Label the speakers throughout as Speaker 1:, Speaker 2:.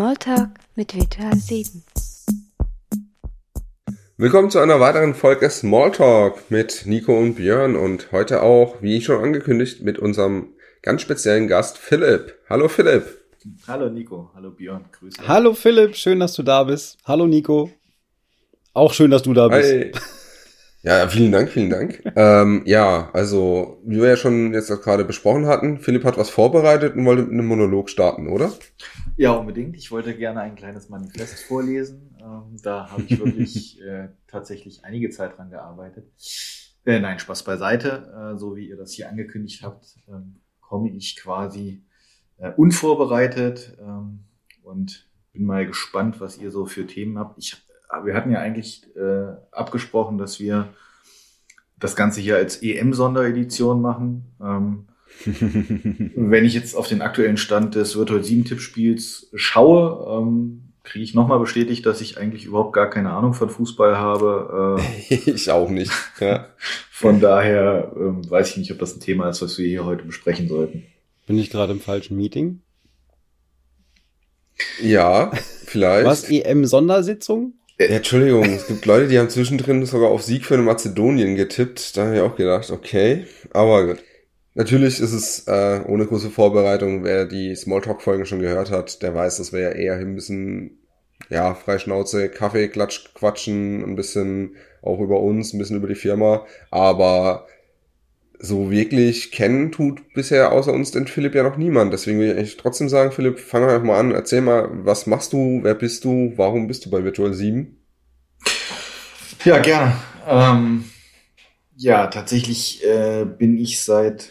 Speaker 1: Smalltalk mit Virtual 7.
Speaker 2: Willkommen zu einer weiteren Folge Smalltalk mit Nico und Björn und heute auch, wie schon angekündigt, mit unserem ganz speziellen Gast Philipp. Hallo Philipp.
Speaker 3: Hallo Nico, hallo Björn,
Speaker 4: Grüße. Hallo Philipp, schön, dass du da bist. Hallo Nico. Auch schön, dass du da bist. Hi.
Speaker 2: Ja, vielen Dank, vielen Dank. ähm, ja, also, wie wir ja schon jetzt gerade besprochen hatten, Philipp hat was vorbereitet und wollte mit einem Monolog starten, oder?
Speaker 3: Ja, unbedingt. Ich wollte gerne ein kleines Manifest vorlesen. Ähm, da habe ich wirklich äh, tatsächlich einige Zeit dran gearbeitet. Äh, nein, Spaß beiseite. Äh, so wie ihr das hier angekündigt habt, ähm, komme ich quasi äh, unvorbereitet ähm, und bin mal gespannt, was ihr so für Themen habt. Ich wir hatten ja eigentlich äh, abgesprochen, dass wir das Ganze hier als EM-Sonderedition machen. Wenn ich jetzt auf den aktuellen Stand des Virtual 7 Tippspiels schaue, ähm, kriege ich nochmal bestätigt, dass ich eigentlich überhaupt gar keine Ahnung von Fußball habe.
Speaker 2: Äh, ich auch nicht. Ja.
Speaker 3: Von daher ähm, weiß ich nicht, ob das ein Thema ist, was wir hier heute besprechen sollten.
Speaker 4: Bin ich gerade im falschen Meeting?
Speaker 2: Ja, vielleicht.
Speaker 4: Was, EM-Sondersitzung?
Speaker 2: Ja, Entschuldigung, es gibt Leute, die haben zwischendrin sogar auf Sieg für Mazedonien getippt. Da habe ich auch gedacht, okay, aber gut. Natürlich ist es äh, ohne große Vorbereitung, wer die Smalltalk-Folgen schon gehört hat, der weiß, dass wir ja eher ein bisschen, ja, Freischnauze, Kaffee, Klatsch, quatschen, ein bisschen auch über uns, ein bisschen über die Firma, aber so wirklich kennen tut bisher außer uns den Philipp ja noch niemand. Deswegen will ich trotzdem sagen, Philipp, fang einfach mal an. Erzähl mal, was machst du, wer bist du, warum bist du bei Virtual 7?
Speaker 3: Ja, gerne. Ähm, ja, tatsächlich äh, bin ich seit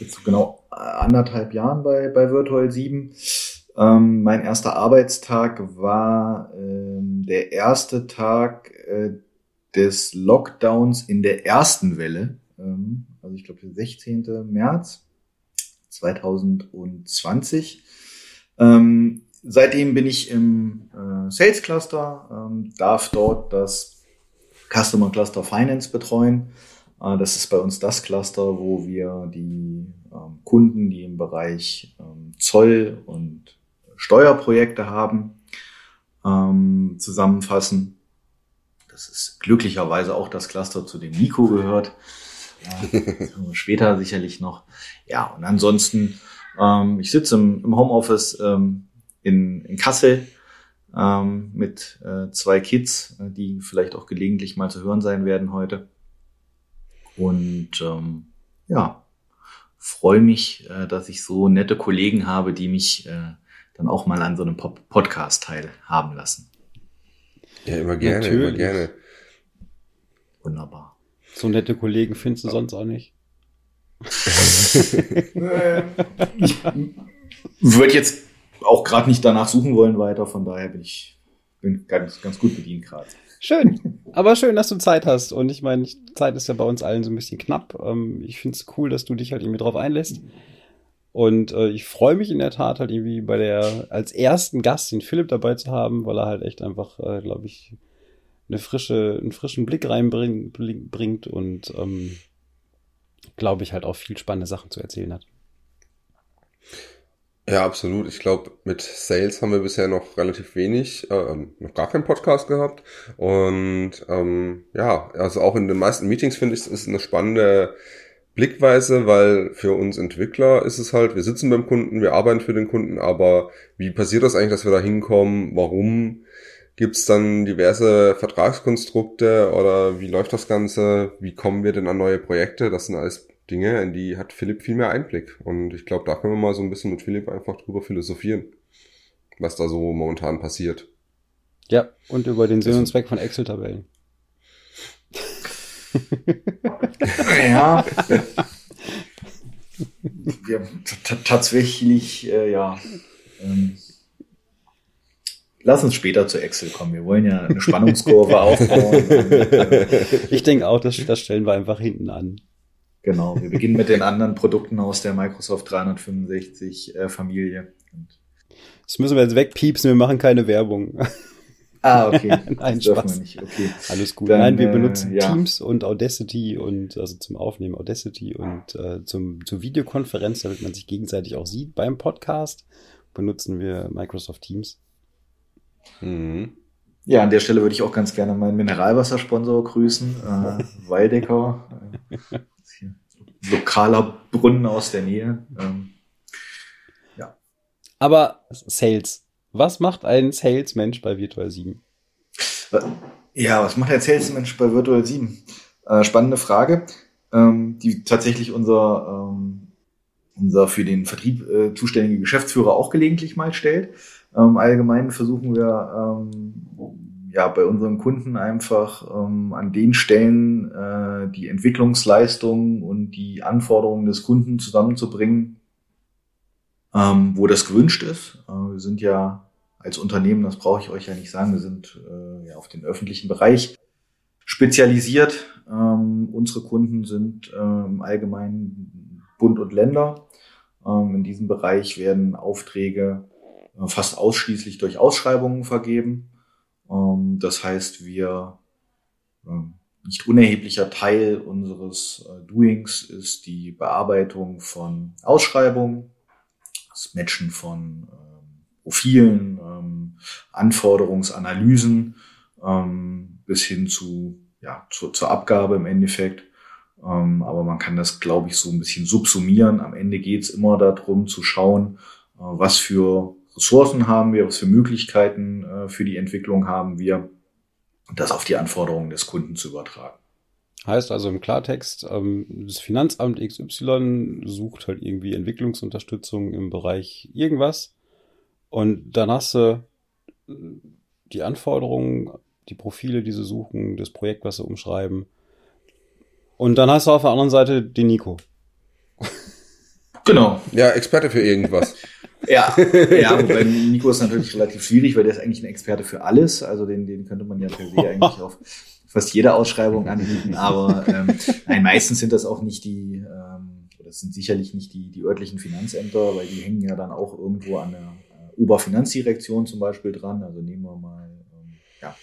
Speaker 3: jetzt genau anderthalb Jahren bei, bei Virtual 7. Ähm, mein erster Arbeitstag war ähm, der erste Tag äh, des Lockdowns in der ersten Welle. Ähm, also ich glaube der 16. März 2020. Ähm, seitdem bin ich im äh, Sales Cluster, ähm, darf dort das Customer Cluster Finance betreuen. Äh, das ist bei uns das Cluster, wo wir die ähm, Kunden, die im Bereich ähm, Zoll und Steuerprojekte haben, ähm, zusammenfassen. Das ist glücklicherweise auch das Cluster, zu dem Nico gehört. Später sicherlich noch. Ja, und ansonsten, ich sitze im, Homeoffice in, Kassel mit äh, zwei Kids, äh, die vielleicht auch gelegentlich mal zu hören sein werden heute. Und ähm, ja, freue mich, äh, dass ich so nette Kollegen habe, die mich äh, dann auch mal an so einem Pop Podcast teilhaben lassen.
Speaker 2: Ja, immer gerne, Natürlich. immer gerne.
Speaker 3: Wunderbar.
Speaker 4: So nette Kollegen findest du sonst auch nicht.
Speaker 3: ich würde jetzt auch gerade nicht danach suchen wollen weiter, von daher bin ich bin ganz, ganz gut bedient gerade.
Speaker 4: Schön, aber schön, dass du Zeit hast. Und ich meine, Zeit ist ja bei uns allen so ein bisschen knapp. Ähm, ich finde es cool, dass du dich halt irgendwie drauf einlässt. Und äh, ich freue mich in der Tat halt irgendwie bei der, als ersten Gast den Philipp dabei zu haben, weil er halt echt einfach, äh, glaube ich, eine frische, einen frischen Blick reinbringt und ähm, glaube ich halt auch viel spannende Sachen zu erzählen hat.
Speaker 2: Ja, absolut. Ich glaube, mit Sales haben wir bisher noch relativ wenig, äh, noch gar keinen Podcast gehabt. Und ähm, ja, also auch in den meisten Meetings finde ich, es ist eine spannende Blickweise, weil für uns Entwickler ist es halt, wir sitzen beim Kunden, wir arbeiten für den Kunden, aber wie passiert das eigentlich, dass wir da hinkommen? Warum? Gibt es dann diverse Vertragskonstrukte oder wie läuft das Ganze? Wie kommen wir denn an neue Projekte? Das sind alles Dinge, in die hat Philipp viel mehr Einblick. Und ich glaube, da können wir mal so ein bisschen mit Philipp einfach drüber philosophieren, was da so momentan passiert.
Speaker 4: Ja, und über den Sinn und Zweck von Excel-Tabellen.
Speaker 3: ja. ja tatsächlich, äh, ja. Ähm, Lass uns später zu Excel kommen. Wir wollen ja eine Spannungskurve aufbauen.
Speaker 4: ich denke auch, das, das stellen wir einfach hinten an.
Speaker 3: Genau, wir beginnen mit den anderen Produkten aus der Microsoft 365 äh, Familie.
Speaker 4: Das müssen wir jetzt wegpiepsen, wir machen keine Werbung.
Speaker 3: Ah, okay.
Speaker 4: Nein, Spaß. Nicht. Okay. Alles gut. Dann, Nein, wir benutzen äh, ja. Teams und Audacity und also zum Aufnehmen Audacity und äh, zum, zur Videokonferenz, damit man sich gegenseitig auch sieht beim Podcast, benutzen wir Microsoft Teams.
Speaker 3: Mhm. Ja, an der Stelle würde ich auch ganz gerne meinen Mineralwassersponsor grüßen, äh, Waldecker. Äh, lokaler Brunnen aus der Nähe. Ähm,
Speaker 4: ja. Aber Sales. Was macht ein Salesmensch bei Virtual 7?
Speaker 3: Ja, was macht ein Salesmensch bei Virtual 7? Äh, spannende Frage, ähm, die tatsächlich unser, ähm, unser für den Vertrieb äh, zuständige Geschäftsführer auch gelegentlich mal stellt. Ähm, allgemein versuchen wir ähm, ja bei unseren Kunden einfach ähm, an den Stellen äh, die Entwicklungsleistung und die Anforderungen des Kunden zusammenzubringen, ähm, wo das gewünscht ist. Äh, wir sind ja als Unternehmen, das brauche ich euch ja nicht sagen, wir sind äh, ja auf den öffentlichen Bereich spezialisiert. Ähm, unsere Kunden sind äh, im Allgemeinen Bund und Länder. Ähm, in diesem Bereich werden Aufträge äh, fast ausschließlich durch Ausschreibungen vergeben. Ähm, das heißt, wir äh, nicht unerheblicher Teil unseres äh, Doings ist die Bearbeitung von Ausschreibungen, das Matchen von ähm, Profilen, ähm, Anforderungsanalysen ähm, bis hin zu ja zu, zur Abgabe im Endeffekt. Ähm, aber man kann das, glaube ich, so ein bisschen subsumieren. Am Ende geht es immer darum zu schauen, äh, was für Ressourcen haben wir, was für Möglichkeiten äh, für die Entwicklung haben wir, das auf die Anforderungen des Kunden zu übertragen.
Speaker 4: Heißt also im Klartext, ähm, das Finanzamt XY sucht halt irgendwie Entwicklungsunterstützung im Bereich irgendwas und dann hast du äh, die Anforderungen, die Profile, die sie suchen, das Projekt, was sie umschreiben. Und dann hast du auf der anderen Seite den Nico.
Speaker 2: Genau. Ja, Experte für irgendwas.
Speaker 3: ja, ja, wobei Nico ist natürlich relativ schwierig, weil der ist eigentlich ein Experte für alles. Also den, den könnte man ja per se eigentlich auf fast jede Ausschreibung anbieten. Aber ähm, nein, meistens sind das auch nicht die, ähm, das sind sicherlich nicht die, die örtlichen Finanzämter, weil die hängen ja dann auch irgendwo an der Oberfinanzdirektion zum Beispiel dran. Also nehmen wir mal ähm, ja,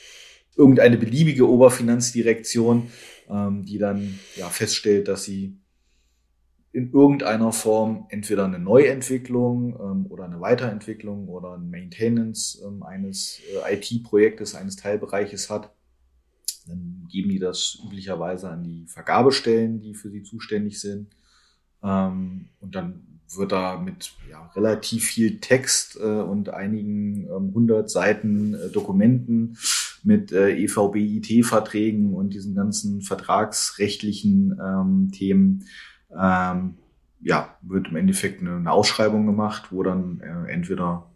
Speaker 3: irgendeine beliebige Oberfinanzdirektion, ähm, die dann ja feststellt, dass sie in irgendeiner Form entweder eine Neuentwicklung ähm, oder eine Weiterentwicklung oder ein Maintenance ähm, eines äh, IT-Projektes, eines Teilbereiches hat. Dann geben die das üblicherweise an die Vergabestellen, die für sie zuständig sind. Ähm, und dann wird da mit ja, relativ viel Text äh, und einigen ähm, 100 Seiten äh, Dokumenten mit äh, EVB-IT-Verträgen und diesen ganzen vertragsrechtlichen ähm, Themen ähm, ja, wird im Endeffekt eine, eine Ausschreibung gemacht, wo dann äh, entweder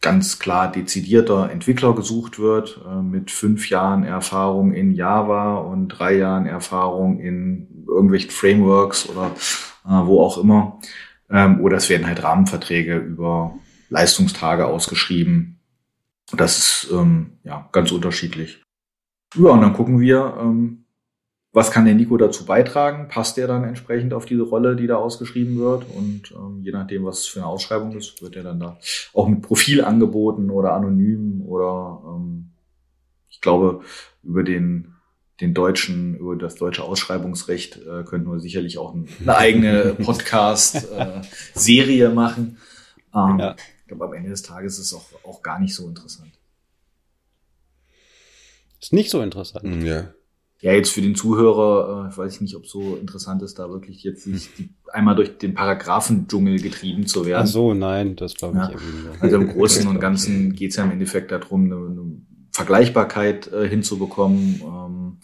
Speaker 3: ganz klar dezidierter Entwickler gesucht wird, äh, mit fünf Jahren Erfahrung in Java und drei Jahren Erfahrung in irgendwelchen Frameworks oder äh, wo auch immer. Ähm, oder es werden halt Rahmenverträge über Leistungstage ausgeschrieben. Das ist ähm, ja ganz unterschiedlich. Ja, und dann gucken wir, ähm, was kann der Nico dazu beitragen? Passt der dann entsprechend auf diese Rolle, die da ausgeschrieben wird? Und ähm, je nachdem, was es für eine Ausschreibung ist, wird er dann da auch mit Profil angeboten oder anonym oder ähm, ich glaube, über den den deutschen, über das deutsche Ausschreibungsrecht äh, könnten wir sicherlich auch eine eigene Podcast-Serie äh, machen. Ähm, ja. Ich glaube, am Ende des Tages ist es auch, auch gar nicht so interessant.
Speaker 4: Ist nicht so interessant.
Speaker 3: Ja. Ja, jetzt für den Zuhörer, äh, ich weiß nicht, ob so interessant ist, da wirklich jetzt sich die, einmal durch den Paragraphendschungel getrieben zu werden. Ach
Speaker 4: so, nein, das glaube ich ja.
Speaker 3: irgendwie. Also im Großen und Ganzen geht es ja im Endeffekt darum, eine, eine Vergleichbarkeit äh, hinzubekommen ähm,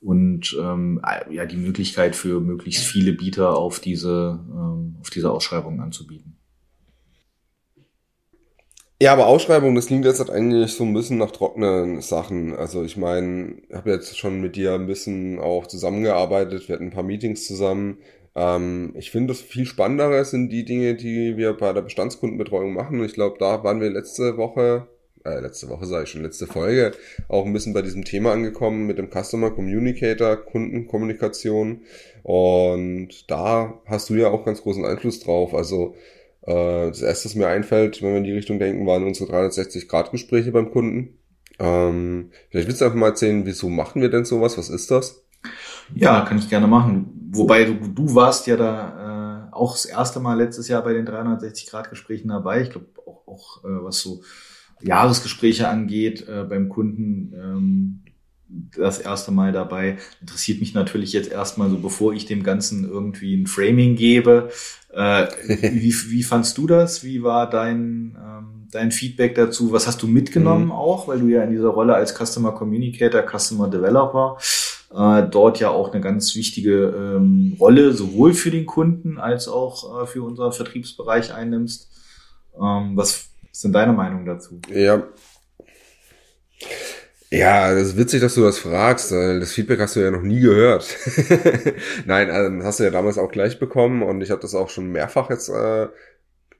Speaker 3: und ähm, ja die Möglichkeit für möglichst viele Bieter auf diese ähm, auf diese Ausschreibung anzubieten.
Speaker 2: Ja, aber Ausschreibung, das klingt jetzt halt eigentlich so ein bisschen nach trockenen Sachen. Also ich meine, ich habe jetzt schon mit dir ein bisschen auch zusammengearbeitet, wir hatten ein paar Meetings zusammen. Ähm, ich finde, das viel spannendere sind die Dinge, die wir bei der Bestandskundenbetreuung machen. Und ich glaube, da waren wir letzte Woche äh, letzte Woche sage ich schon, letzte Folge, auch ein bisschen bei diesem Thema angekommen mit dem Customer Communicator, Kundenkommunikation. Und da hast du ja auch ganz großen Einfluss drauf. Also äh, das erste, was mir einfällt, wenn wir in die Richtung denken, waren unsere 360-Grad-Gespräche beim Kunden. Ähm, vielleicht willst du einfach mal erzählen, wieso machen wir denn sowas? Was ist das?
Speaker 3: Ja, kann ich gerne machen. Wobei du, du warst ja da äh, auch das erste Mal letztes Jahr bei den 360-Grad-Gesprächen dabei. Ich glaube auch, auch äh, was so Jahresgespräche angeht, äh, beim Kunden ähm, das erste Mal dabei. Interessiert mich natürlich jetzt erstmal so, bevor ich dem Ganzen irgendwie ein Framing gebe. Äh, wie, wie fandst du das? Wie war dein, ähm, dein Feedback dazu? Was hast du mitgenommen mhm. auch? Weil du ja in dieser Rolle als Customer Communicator, Customer Developer äh, dort ja auch eine ganz wichtige ähm, Rolle sowohl für den Kunden als auch äh, für unseren Vertriebsbereich einnimmst. Ähm, was ist denn deine Meinung dazu?
Speaker 2: Ja, ja, das ist witzig, dass du das fragst. Das Feedback hast du ja noch nie gehört. Nein, also hast du ja damals auch gleich bekommen und ich habe das auch schon mehrfach jetzt äh,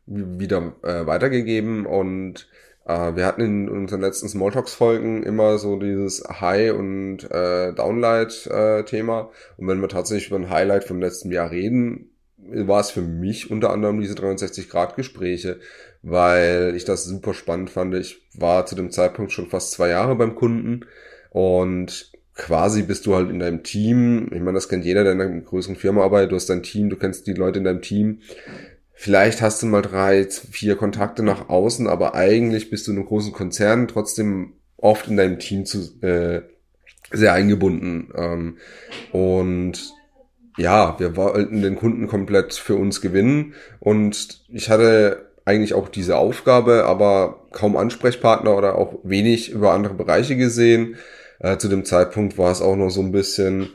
Speaker 2: wieder äh, weitergegeben und äh, wir hatten in unseren letzten Smalltalks-Folgen immer so dieses High- und äh, Downlight-Thema und wenn wir tatsächlich über ein Highlight vom letzten Jahr reden, war es für mich unter anderem diese 360-Grad-Gespräche, weil ich das super spannend fand. Ich war zu dem Zeitpunkt schon fast zwei Jahre beim Kunden und quasi bist du halt in deinem Team. Ich meine, das kennt jeder, der in einer größeren Firma arbeitet. Du hast dein Team, du kennst die Leute in deinem Team. Vielleicht hast du mal drei, vier Kontakte nach außen, aber eigentlich bist du in einem großen Konzern trotzdem oft in deinem Team zu, äh, sehr eingebunden. Ähm, und ja, wir wollten den Kunden komplett für uns gewinnen und ich hatte eigentlich auch diese Aufgabe, aber kaum Ansprechpartner oder auch wenig über andere Bereiche gesehen. Äh, zu dem Zeitpunkt war es auch noch so ein bisschen,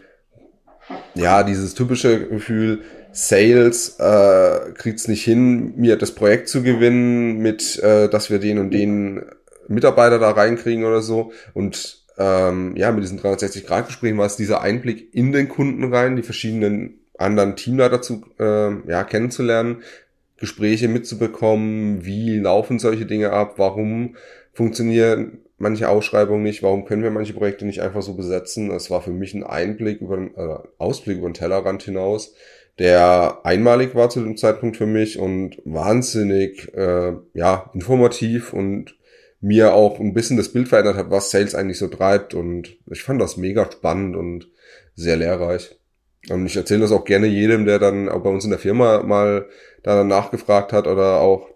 Speaker 2: ja, dieses typische Gefühl, Sales äh, kriegt es nicht hin, mir das Projekt zu gewinnen, mit, äh, dass wir den und den Mitarbeiter da reinkriegen oder so. Und ähm, ja, mit diesen 360-Grad-Gesprächen war es dieser Einblick in den Kunden rein, die verschiedenen anderen Teamleiter zu, äh, ja, kennenzulernen, Gespräche mitzubekommen, wie laufen solche Dinge ab, warum funktionieren manche Ausschreibungen nicht, warum können wir manche Projekte nicht einfach so besetzen. Es war für mich ein Einblick über äh, Ausblick über den Tellerrand hinaus, der einmalig war zu dem Zeitpunkt für mich und wahnsinnig äh, ja informativ und mir auch ein bisschen das Bild verändert hat, was Sales eigentlich so treibt. Und ich fand das mega spannend und sehr lehrreich. Und ich erzähle das auch gerne jedem, der dann auch bei uns in der Firma mal da nachgefragt hat oder auch,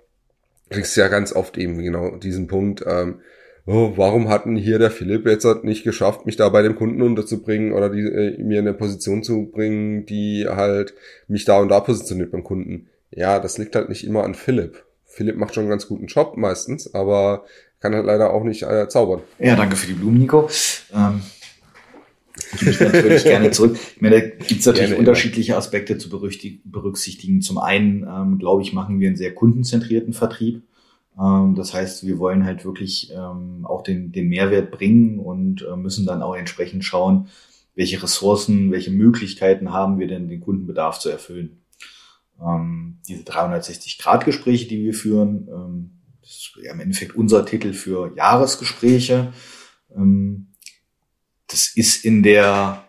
Speaker 2: kriegst ja ganz oft eben genau diesen Punkt, ähm, oh, warum hatten hier der Philipp jetzt nicht geschafft, mich da bei dem Kunden unterzubringen oder die, äh, mir in eine Position zu bringen, die halt mich da und da positioniert beim Kunden. Ja, das liegt halt nicht immer an Philipp. Philipp macht schon einen ganz guten Job meistens, aber kann halt leider auch nicht äh, zaubern.
Speaker 3: Ja, danke für die Blumen, Nico. Ähm, gebe ich natürlich gerne zurück. Ich meine, da gibt es natürlich gerne unterschiedliche Aspekte zu berücksichtigen. Zum einen, ähm, glaube ich, machen wir einen sehr kundenzentrierten Vertrieb. Ähm, das heißt, wir wollen halt wirklich ähm, auch den, den Mehrwert bringen und äh, müssen dann auch entsprechend schauen, welche Ressourcen, welche Möglichkeiten haben wir denn, den Kundenbedarf zu erfüllen. Ähm, diese 360-Grad-Gespräche, die wir führen, ähm, das ist ja im Endeffekt unser Titel für Jahresgespräche. Das ist in der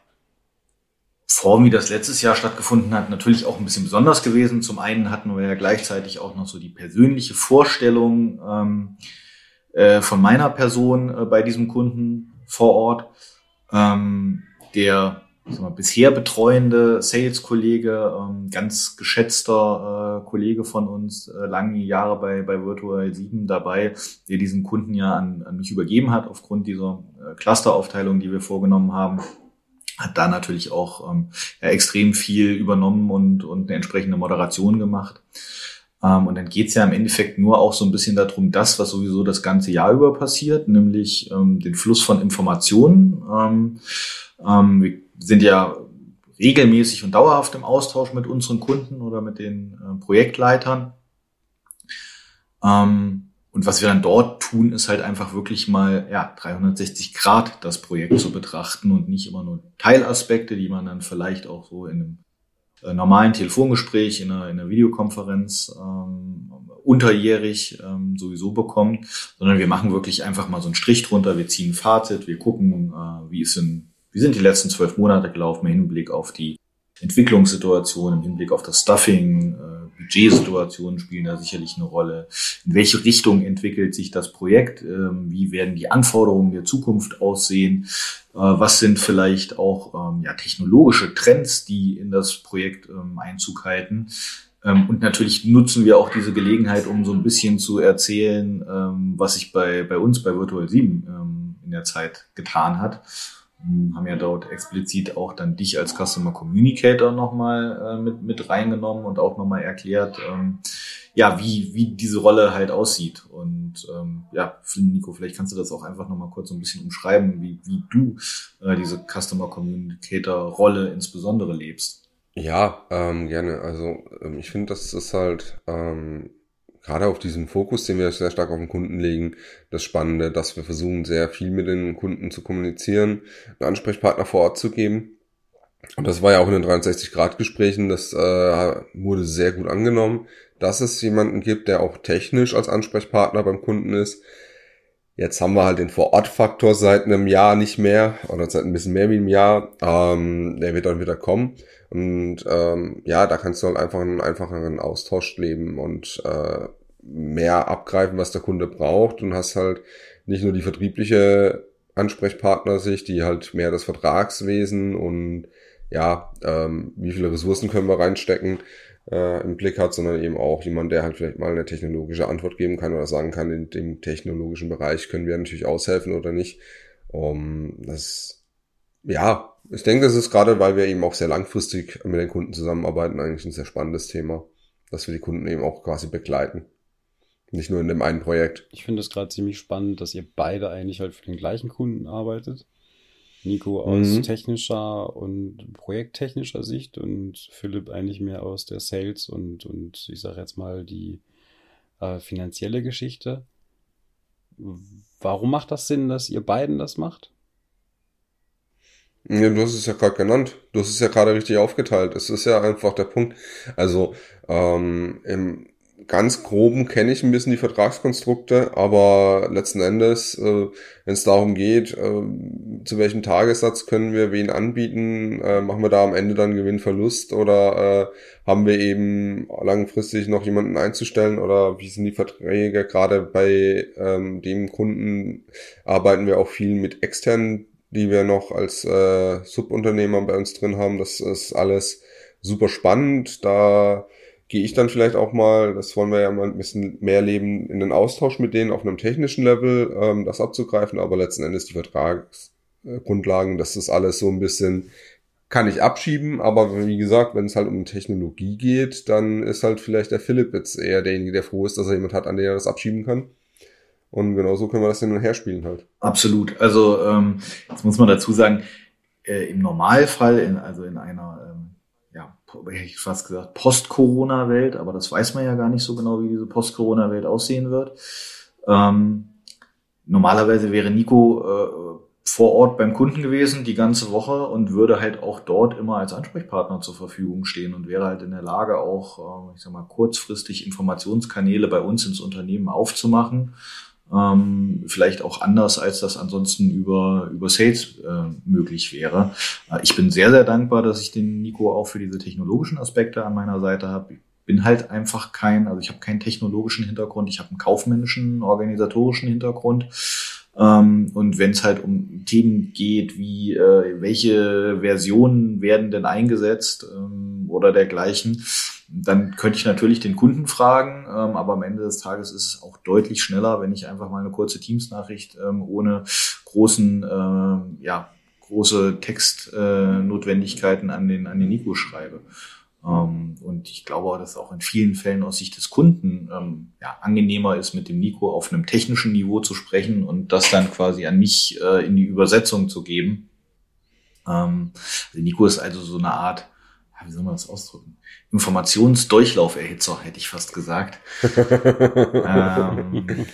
Speaker 3: Form, wie das letztes Jahr stattgefunden hat, natürlich auch ein bisschen besonders gewesen. Zum einen hatten wir ja gleichzeitig auch noch so die persönliche Vorstellung ähm, äh, von meiner Person äh, bei diesem Kunden vor Ort, ähm, der mal, bisher betreuende Sales-Kollege, ähm, ganz geschätzter äh, Kollege von uns, äh, lange Jahre bei, bei Virtual 7 dabei, der diesen Kunden ja an, an mich übergeben hat aufgrund dieser äh, Clusteraufteilung, die wir vorgenommen haben hat da natürlich auch ähm, ja, extrem viel übernommen und, und eine entsprechende Moderation gemacht. Ähm, und dann geht's ja im Endeffekt nur auch so ein bisschen darum, das, was sowieso das ganze Jahr über passiert, nämlich ähm, den Fluss von Informationen. Ähm, ähm, sind ja regelmäßig und dauerhaft im Austausch mit unseren Kunden oder mit den äh, Projektleitern. Ähm, und was wir dann dort tun, ist halt einfach wirklich mal ja, 360 Grad das Projekt zu betrachten und nicht immer nur Teilaspekte, die man dann vielleicht auch so in einem äh, normalen Telefongespräch, in einer, in einer Videokonferenz ähm, unterjährig ähm, sowieso bekommt, sondern wir machen wirklich einfach mal so einen Strich drunter, wir ziehen ein Fazit, wir gucken, äh, wie ist in wie sind die letzten zwölf Monate gelaufen im Hinblick auf die Entwicklungssituation, im Hinblick auf das Stuffing, äh, Budgetsituationen spielen da sicherlich eine Rolle. In welche Richtung entwickelt sich das Projekt? Ähm, wie werden die Anforderungen der Zukunft aussehen? Äh, was sind vielleicht auch ähm, ja, technologische Trends, die in das Projekt ähm, Einzug halten? Ähm, und natürlich nutzen wir auch diese Gelegenheit, um so ein bisschen zu erzählen, ähm, was sich bei, bei uns bei Virtual 7 ähm, in der Zeit getan hat. Ähm, haben ja dort explizit auch dann dich als Customer Communicator nochmal äh, mit, mit reingenommen und auch nochmal erklärt, ähm, ja, wie, wie diese Rolle halt aussieht. Und ähm, ja, Nico, vielleicht kannst du das auch einfach nochmal kurz so ein bisschen umschreiben, wie, wie du äh, diese Customer Communicator Rolle insbesondere lebst.
Speaker 2: Ja, ähm, gerne. Also ähm, ich finde, das ist halt ähm, gerade auf diesen Fokus, den wir sehr stark auf den Kunden legen, das Spannende, dass wir versuchen, sehr viel mit den Kunden zu kommunizieren, einen Ansprechpartner vor Ort zu geben. Und das war ja auch in den 63-Grad-Gesprächen, das äh, wurde sehr gut angenommen, dass es jemanden gibt, der auch technisch als Ansprechpartner beim Kunden ist. Jetzt haben wir halt den Vor-Ort-Faktor seit einem Jahr nicht mehr oder seit ein bisschen mehr wie einem Jahr. Ähm, der wird dann wieder kommen. Und ähm, ja, da kannst du halt einfach einen einfacheren Austausch leben und äh, mehr abgreifen, was der Kunde braucht und hast halt nicht nur die vertriebliche Ansprechpartner-Sicht, die halt mehr das Vertragswesen und ja, ähm, wie viele Ressourcen können wir reinstecken äh, im Blick hat, sondern eben auch jemand, der halt vielleicht mal eine technologische Antwort geben kann oder sagen kann, in dem technologischen Bereich können wir natürlich aushelfen oder nicht. Um, das ja, ich denke, das ist gerade, weil wir eben auch sehr langfristig mit den Kunden zusammenarbeiten, eigentlich ein sehr spannendes Thema, dass wir die Kunden eben auch quasi begleiten. Nicht nur in dem einen Projekt.
Speaker 4: Ich finde es gerade ziemlich spannend, dass ihr beide eigentlich halt für den gleichen Kunden arbeitet. Nico aus mhm. technischer und projekttechnischer Sicht und Philipp eigentlich mehr aus der Sales und, und ich sage jetzt mal die äh, finanzielle Geschichte. Warum macht das Sinn, dass ihr beiden das macht?
Speaker 2: Ja, du hast es ja gerade genannt. Du hast es ja gerade richtig aufgeteilt. Es ist ja einfach der Punkt. Also ähm, im ganz groben kenne ich ein bisschen die Vertragskonstrukte, aber letzten Endes, äh, wenn es darum geht, äh, zu welchem Tagessatz können wir wen anbieten, äh, machen wir da am Ende dann Gewinnverlust oder äh, haben wir eben langfristig noch jemanden einzustellen oder wie sind die Verträge? Gerade bei ähm, dem Kunden arbeiten wir auch viel mit externen die wir noch als äh, Subunternehmer bei uns drin haben. Das ist alles super spannend. Da gehe ich dann vielleicht auch mal, das wollen wir ja mal ein bisschen mehr leben, in den Austausch mit denen auf einem technischen Level, ähm, das abzugreifen, aber letzten Endes die Vertragsgrundlagen, das ist alles so ein bisschen, kann ich abschieben, aber wie gesagt, wenn es halt um Technologie geht, dann ist halt vielleicht der Philipp jetzt eher derjenige, der froh ist, dass er jemand hat, an den er das abschieben kann. Und genau so können wir das hin und her spielen halt.
Speaker 3: Absolut. Also ähm, jetzt muss man dazu sagen, äh, im Normalfall, in, also in einer, ähm, ja, hätte ich fast gesagt, Post-Corona-Welt, aber das weiß man ja gar nicht so genau, wie diese Post-Corona-Welt aussehen wird. Ähm, normalerweise wäre Nico äh, vor Ort beim Kunden gewesen die ganze Woche und würde halt auch dort immer als Ansprechpartner zur Verfügung stehen und wäre halt in der Lage auch, äh, ich sag mal, kurzfristig Informationskanäle bei uns ins Unternehmen aufzumachen ähm, vielleicht auch anders, als das ansonsten über, über Sales äh, möglich wäre. Äh, ich bin sehr, sehr dankbar, dass ich den Nico auch für diese technologischen Aspekte an meiner Seite habe. Ich bin halt einfach kein, also ich habe keinen technologischen Hintergrund, ich habe einen kaufmännischen, organisatorischen Hintergrund. Ähm, und wenn es halt um Themen geht, wie äh, welche Versionen werden denn eingesetzt ähm, oder dergleichen, dann könnte ich natürlich den Kunden fragen, ähm, aber am Ende des Tages ist es auch deutlich schneller, wenn ich einfach mal eine kurze Teams-Nachricht ähm, ohne großen, äh, ja, große Textnotwendigkeiten äh, an den, an den Nico schreibe. Ähm, und ich glaube, dass auch in vielen Fällen aus Sicht des Kunden ähm, ja, angenehmer ist, mit dem Nico auf einem technischen Niveau zu sprechen und das dann quasi an mich äh, in die Übersetzung zu geben. Ähm, also Nico ist also so eine Art, wie soll man das ausdrücken? Informationsdurchlauferhitzer, hätte ich fast gesagt. ähm,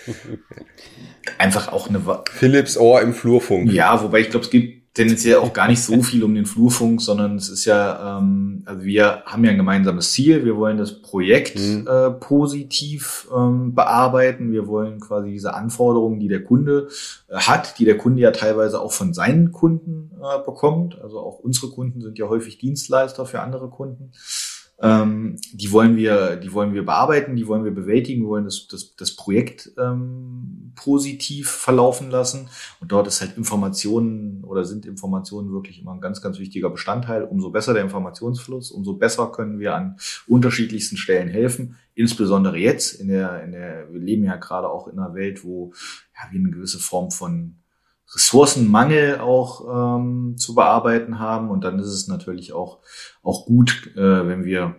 Speaker 3: einfach auch eine
Speaker 2: Philips Ohr im Flurfunk.
Speaker 3: Ja, wobei ich glaube, es gibt tendenziell auch gar nicht so viel um den Flurfunk, sondern es ist ja, ähm, also wir haben ja ein gemeinsames Ziel. Wir wollen das Projekt mhm. äh, positiv ähm, bearbeiten. Wir wollen quasi diese Anforderungen, die der Kunde äh, hat, die der Kunde ja teilweise auch von seinen Kunden äh, bekommt. Also auch unsere Kunden sind ja häufig Dienstleister für andere Kunden. Ähm, die wollen wir, die wollen wir bearbeiten, die wollen wir bewältigen, wollen das, das, das Projekt ähm, positiv verlaufen lassen. Und dort ist halt Informationen oder sind Informationen wirklich immer ein ganz, ganz wichtiger Bestandteil. Umso besser der Informationsfluss, umso besser können wir an unterschiedlichsten Stellen helfen. Insbesondere jetzt in der, in der, wir leben ja gerade auch in einer Welt, wo ja, wir eine gewisse Form von Ressourcenmangel auch ähm, zu bearbeiten haben. Und dann ist es natürlich auch, auch gut, äh, wenn wir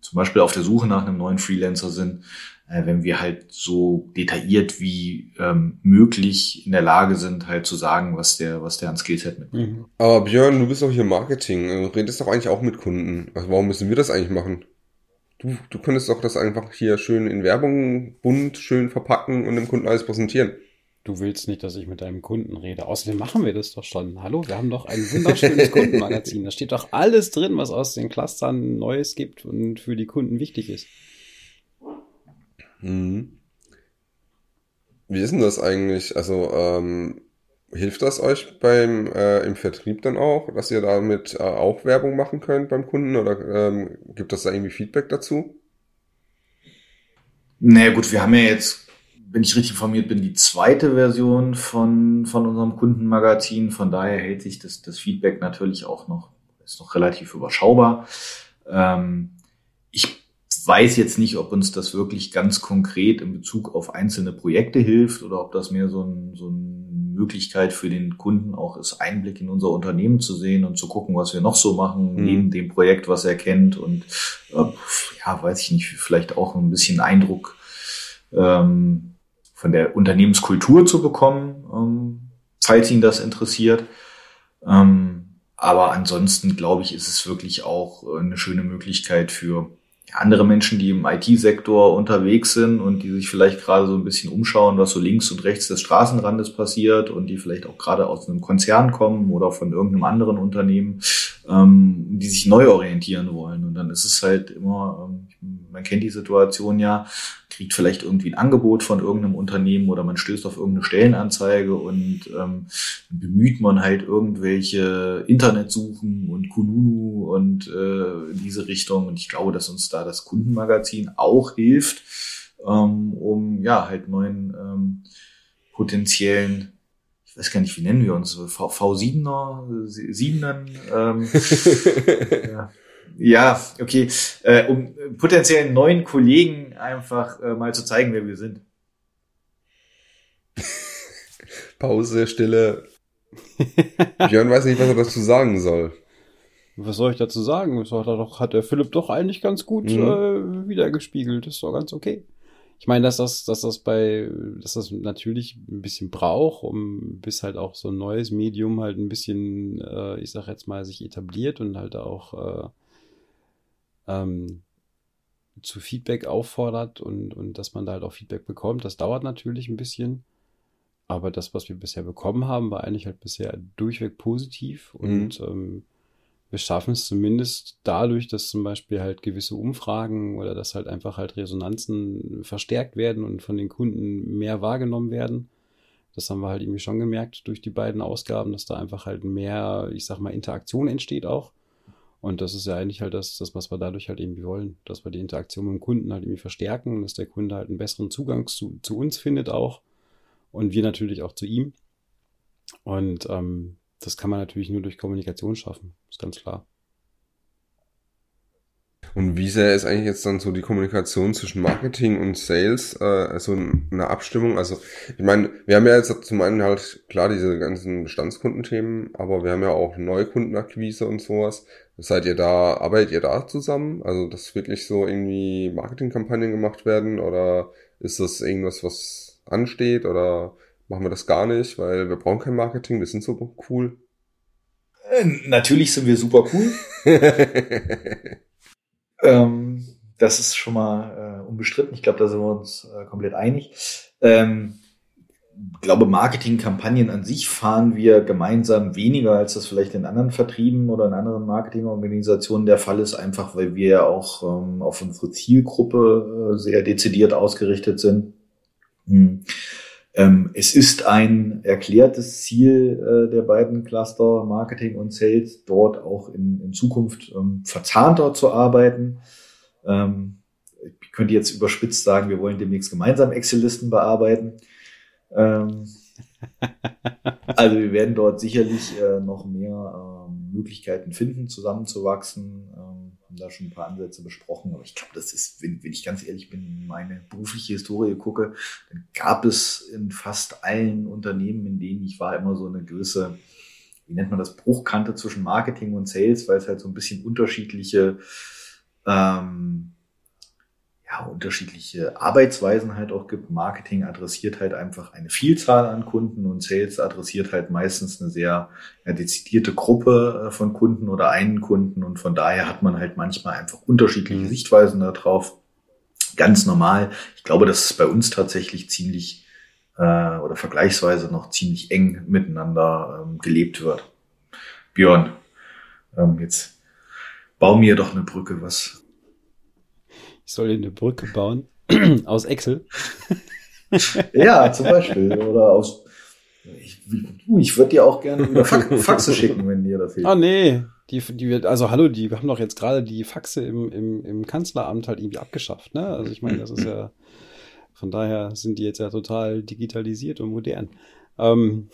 Speaker 3: zum Beispiel auf der Suche nach einem neuen Freelancer sind, äh, wenn wir halt so detailliert wie ähm, möglich in der Lage sind, halt zu sagen, was der, was der an Skillset mitbringt.
Speaker 2: Mhm. Aber Björn, du bist auch hier Marketing, du redest doch eigentlich auch mit Kunden. Also warum müssen wir das eigentlich machen? Du, du könntest doch das einfach hier schön in Werbung bunt schön verpacken und dem Kunden alles präsentieren.
Speaker 4: Du willst nicht, dass ich mit deinem Kunden rede. Außerdem machen wir das doch schon. Hallo, wir haben doch ein wunderschönes Kundenmagazin. Da steht doch alles drin, was aus den Clustern Neues gibt und für die Kunden wichtig ist.
Speaker 2: Mhm. Wie ist denn das eigentlich? Also, ähm, hilft das euch beim äh, im Vertrieb dann auch, dass ihr damit äh, auch Werbung machen könnt beim Kunden oder ähm, gibt das da irgendwie Feedback dazu?
Speaker 3: Naja gut, wir haben ja jetzt wenn ich richtig informiert bin, die zweite Version von, von unserem Kundenmagazin. Von daher hält sich das, das Feedback natürlich auch noch, ist noch relativ überschaubar. Ähm, ich weiß jetzt nicht, ob uns das wirklich ganz konkret in Bezug auf einzelne Projekte hilft oder ob das mehr so, ein, so eine Möglichkeit für den Kunden auch ist, Einblick in unser Unternehmen zu sehen und zu gucken, was wir noch so machen, mhm. neben dem Projekt, was er kennt und äh, ja, weiß ich nicht, vielleicht auch ein bisschen Eindruck ähm, von der Unternehmenskultur zu bekommen, ähm, falls ihn das interessiert. Ähm, aber ansonsten glaube ich, ist es wirklich auch äh, eine schöne Möglichkeit für andere Menschen, die im IT-Sektor unterwegs sind und die sich vielleicht gerade so ein bisschen umschauen, was so links und rechts des Straßenrandes passiert und die vielleicht auch gerade aus einem Konzern kommen oder von irgendeinem anderen Unternehmen, ähm, die sich neu orientieren wollen. Und dann ist es halt immer, ähm, man kennt die Situation ja, kriegt vielleicht irgendwie ein Angebot von irgendeinem Unternehmen oder man stößt auf irgendeine Stellenanzeige und ähm, bemüht man halt irgendwelche Internetsuchen und Kununu und äh, in diese Richtung. Und ich glaube, dass uns da das Kundenmagazin auch hilft, ähm, um ja halt neuen ähm, potenziellen weiß gar nicht, wie nennen wir uns, v, V7er, 7ern, ähm, ja, ja, okay. Äh, um potenziellen neuen Kollegen einfach äh, mal zu zeigen, wer wir sind.
Speaker 2: Pause, Stille. Björn weiß nicht, was er dazu sagen soll.
Speaker 4: Was soll ich dazu sagen? Das hat, doch, hat der Philipp doch eigentlich ganz gut mhm. äh, wiedergespiegelt. Das ist doch ganz okay. Ich meine, dass das, dass das bei, dass das natürlich ein bisschen braucht, um bis halt auch so ein neues Medium halt ein bisschen, äh, ich sag jetzt mal, sich etabliert und halt auch äh, ähm, zu Feedback auffordert und, und dass man da halt auch Feedback bekommt. Das dauert natürlich ein bisschen. Aber das, was wir bisher bekommen haben, war eigentlich halt bisher durchweg positiv mhm. und ähm, wir schaffen es zumindest dadurch, dass zum Beispiel halt gewisse Umfragen oder dass halt einfach halt Resonanzen verstärkt werden und von den Kunden mehr wahrgenommen werden. Das haben wir halt irgendwie schon gemerkt durch die beiden Ausgaben, dass da einfach halt mehr, ich sag mal, Interaktion entsteht auch. Und das ist ja eigentlich halt das, das, was wir dadurch halt irgendwie wollen, dass wir die Interaktion mit dem Kunden halt irgendwie verstärken, dass der Kunde halt einen besseren Zugang zu, zu uns findet auch und wir natürlich auch zu ihm. Und ähm, das kann man natürlich nur durch Kommunikation schaffen, ist ganz klar.
Speaker 2: Und wie sehr ist eigentlich jetzt dann so die Kommunikation zwischen Marketing und Sales, äh, also eine Abstimmung? Also ich meine, wir haben ja jetzt zum einen halt klar diese ganzen Bestandskundenthemen, aber wir haben ja auch Neukundenakquise und sowas. Seid ihr da, arbeitet ihr da zusammen? Also dass wirklich so irgendwie Marketingkampagnen gemacht werden oder ist das irgendwas, was ansteht oder machen wir das gar nicht, weil wir brauchen kein Marketing, wir sind so cool?
Speaker 3: Äh, natürlich sind wir super cool. Ähm, das ist schon mal äh, unbestritten. Ich glaube, da sind wir uns äh, komplett einig. Ähm, glaube, Marketingkampagnen an sich fahren wir gemeinsam weniger, als das vielleicht in anderen Vertrieben oder in anderen Marketingorganisationen der Fall ist, einfach weil wir ja auch ähm, auf unsere Zielgruppe äh, sehr dezidiert ausgerichtet sind. Hm. Ähm, es ist ein erklärtes Ziel äh, der beiden Cluster Marketing und Sales, dort auch in, in Zukunft ähm, verzahnter zu arbeiten. Ähm, ich könnte jetzt überspitzt sagen, wir wollen demnächst gemeinsam Excel-Listen bearbeiten. Ähm, also wir werden dort sicherlich äh, noch mehr ähm, Möglichkeiten finden, zusammenzuwachsen. Haben da schon ein paar Ansätze besprochen, aber ich glaube, das ist, wenn, wenn ich ganz ehrlich bin, meine berufliche Historie gucke, dann gab es in fast allen Unternehmen, in denen ich war, immer so eine gewisse, wie nennt man das, Bruchkante zwischen Marketing und Sales, weil es halt so ein bisschen unterschiedliche ähm, ja, unterschiedliche Arbeitsweisen halt auch gibt. Marketing adressiert halt einfach eine Vielzahl an Kunden und Sales adressiert halt meistens eine sehr ja, dezidierte Gruppe äh, von Kunden oder einen Kunden und von daher hat man halt manchmal einfach unterschiedliche mhm. Sichtweisen darauf. Ganz normal. Ich glaube, dass es bei uns tatsächlich ziemlich äh, oder vergleichsweise noch ziemlich eng miteinander ähm, gelebt wird. Björn, ähm, jetzt bau mir doch eine Brücke. Was,
Speaker 4: ich soll eine Brücke bauen aus Excel.
Speaker 3: ja, zum Beispiel. Oder aus. Ich, ich würde dir auch gerne Faxe schicken, wenn dir da fehlt.
Speaker 4: Ah, nee. Die, die, also hallo, die haben doch jetzt gerade die Faxe im, im, im Kanzleramt halt irgendwie abgeschafft, ne? Also ich meine, das ist ja, von daher sind die jetzt ja total digitalisiert und modern. Ähm,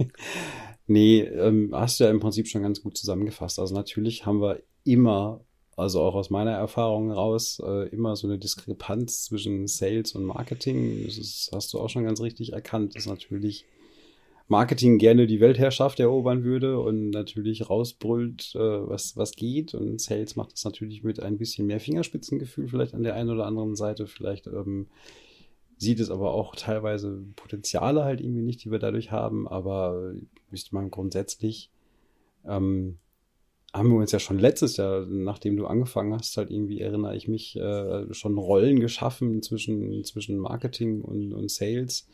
Speaker 4: nee, ähm, hast du ja im Prinzip schon ganz gut zusammengefasst. Also natürlich haben wir immer also auch aus meiner Erfahrung heraus, äh, immer so eine Diskrepanz zwischen Sales und Marketing. Das ist, hast du auch schon ganz richtig erkannt, dass natürlich Marketing gerne die Weltherrschaft erobern würde und natürlich rausbrüllt, äh, was, was geht. Und Sales macht das natürlich mit ein bisschen mehr Fingerspitzengefühl vielleicht an der einen oder anderen Seite. Vielleicht ähm, sieht es aber auch teilweise Potenziale halt irgendwie nicht, die wir dadurch haben. Aber müsste man grundsätzlich ähm, haben wir uns ja schon letztes Jahr, nachdem du angefangen hast, halt irgendwie erinnere ich mich, äh, schon Rollen geschaffen zwischen, zwischen Marketing und, und Sales,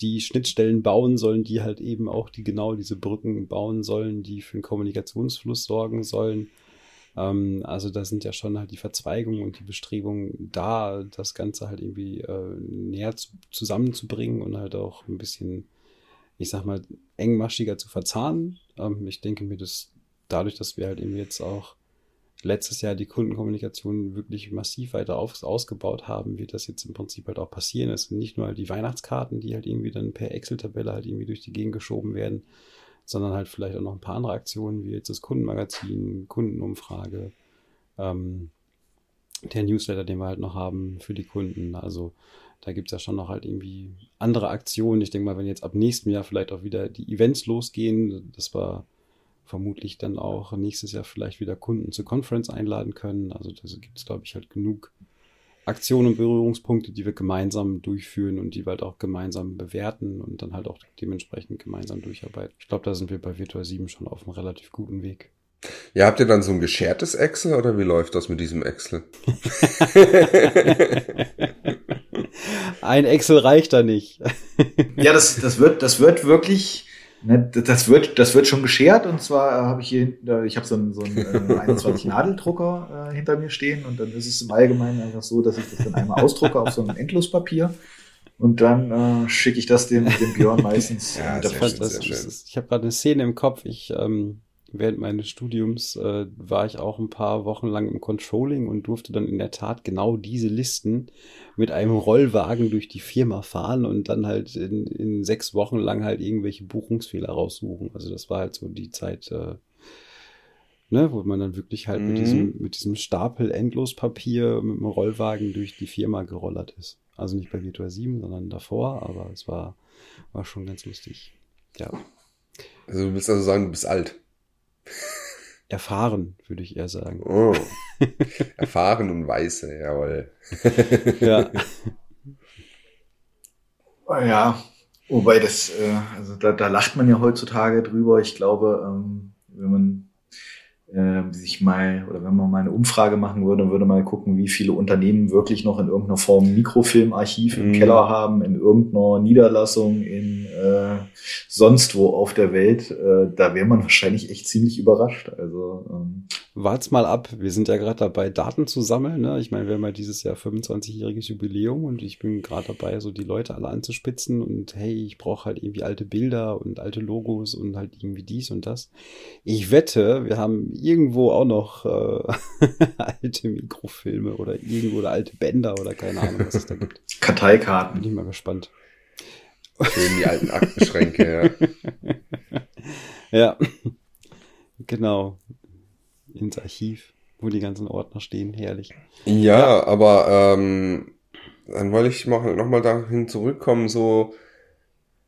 Speaker 4: die Schnittstellen bauen sollen, die halt eben auch die genau diese Brücken bauen sollen, die für den Kommunikationsfluss sorgen sollen. Ähm, also da sind ja schon halt die Verzweigungen und die Bestrebungen da, das Ganze halt irgendwie äh, näher zu, zusammenzubringen und halt auch ein bisschen, ich sag mal, engmaschiger zu verzahnen. Ähm, ich denke mir, das dadurch, dass wir halt eben jetzt auch letztes Jahr die Kundenkommunikation wirklich massiv weiter auf, ausgebaut haben, wird das jetzt im Prinzip halt auch passieren. Es sind nicht nur halt die Weihnachtskarten, die halt irgendwie dann per Excel-Tabelle halt irgendwie durch die Gegend geschoben werden, sondern halt vielleicht auch noch ein paar andere Aktionen, wie jetzt das Kundenmagazin, Kundenumfrage, ähm, der Newsletter, den wir halt noch haben für die Kunden. Also da gibt es ja schon noch halt irgendwie andere Aktionen. Ich denke mal, wenn jetzt ab nächstem Jahr vielleicht auch wieder die Events losgehen, das war vermutlich dann auch nächstes Jahr vielleicht wieder Kunden zur Conference einladen können. Also da gibt es, glaube ich, halt genug Aktionen und Berührungspunkte, die wir gemeinsam durchführen und die wir halt auch gemeinsam bewerten und dann halt auch dementsprechend gemeinsam durcharbeiten. Ich glaube, da sind wir bei Virtual 7 schon auf einem relativ guten Weg.
Speaker 2: Ja, habt ihr dann so ein geschertes Excel oder wie läuft das mit diesem Excel?
Speaker 4: ein Excel reicht da nicht.
Speaker 3: ja, das, das wird, das wird wirklich das wird, das wird schon geschert und zwar äh, habe ich hier, ich habe so einen, so einen äh, 21 Nadeldrucker äh, hinter mir stehen und dann ist es im Allgemeinen einfach so, dass ich das dann einmal ausdrucke auf so einem Endlospapier und dann äh, schicke ich das dem, dem Björn meistens.
Speaker 4: ja, schön, sehr schön. Ich habe gerade eine Szene im Kopf. Ich ähm, während meines Studiums äh, war ich auch ein paar Wochen lang im Controlling und durfte dann in der Tat genau diese Listen mit einem Rollwagen durch die Firma fahren und dann halt in, in sechs Wochen lang halt irgendwelche Buchungsfehler raussuchen. Also das war halt so die Zeit, äh, ne, wo man dann wirklich halt mhm. mit, diesem, mit diesem Stapel Endlospapier mit dem Rollwagen durch die Firma gerollert ist. Also nicht bei Virtual 7, sondern davor, aber es war, war schon ganz lustig. Ja.
Speaker 2: Also du willst also sagen, du bist alt.
Speaker 4: Erfahren, würde ich eher sagen.
Speaker 2: Oh. Erfahren und weise, jawohl.
Speaker 4: ja.
Speaker 3: Ja, wobei das, äh, also da, da lacht man ja heutzutage drüber. Ich glaube, ähm, wenn man äh, sich mal oder wenn man mal eine Umfrage machen würde, würde mal gucken, wie viele Unternehmen wirklich noch in irgendeiner Form Mikrofilmarchiv im mm. Keller haben, in irgendeiner Niederlassung in äh, sonst wo auf der Welt, äh, da wäre man wahrscheinlich echt ziemlich überrascht. Also ähm,
Speaker 4: Wart's mal ab. Wir sind ja gerade dabei, Daten zu sammeln. Ne? Ich meine, wir haben ja dieses Jahr 25-jähriges Jubiläum und ich bin gerade dabei, so die Leute alle anzuspitzen und hey, ich brauche halt irgendwie alte Bilder und alte Logos und halt irgendwie dies und das. Ich wette, wir haben irgendwo auch noch äh, alte Mikrofilme oder irgendwo oder alte Bänder oder keine Ahnung, was es da gibt.
Speaker 3: Karteikarten.
Speaker 4: Bin ich mal gespannt.
Speaker 2: Schön die alten Aktenschränke,
Speaker 4: ja. ja. Genau. Ins Archiv, wo die ganzen Ordner stehen. Herrlich.
Speaker 2: Ja, ja. aber ähm, dann wollte ich mal, noch mal dahin zurückkommen, so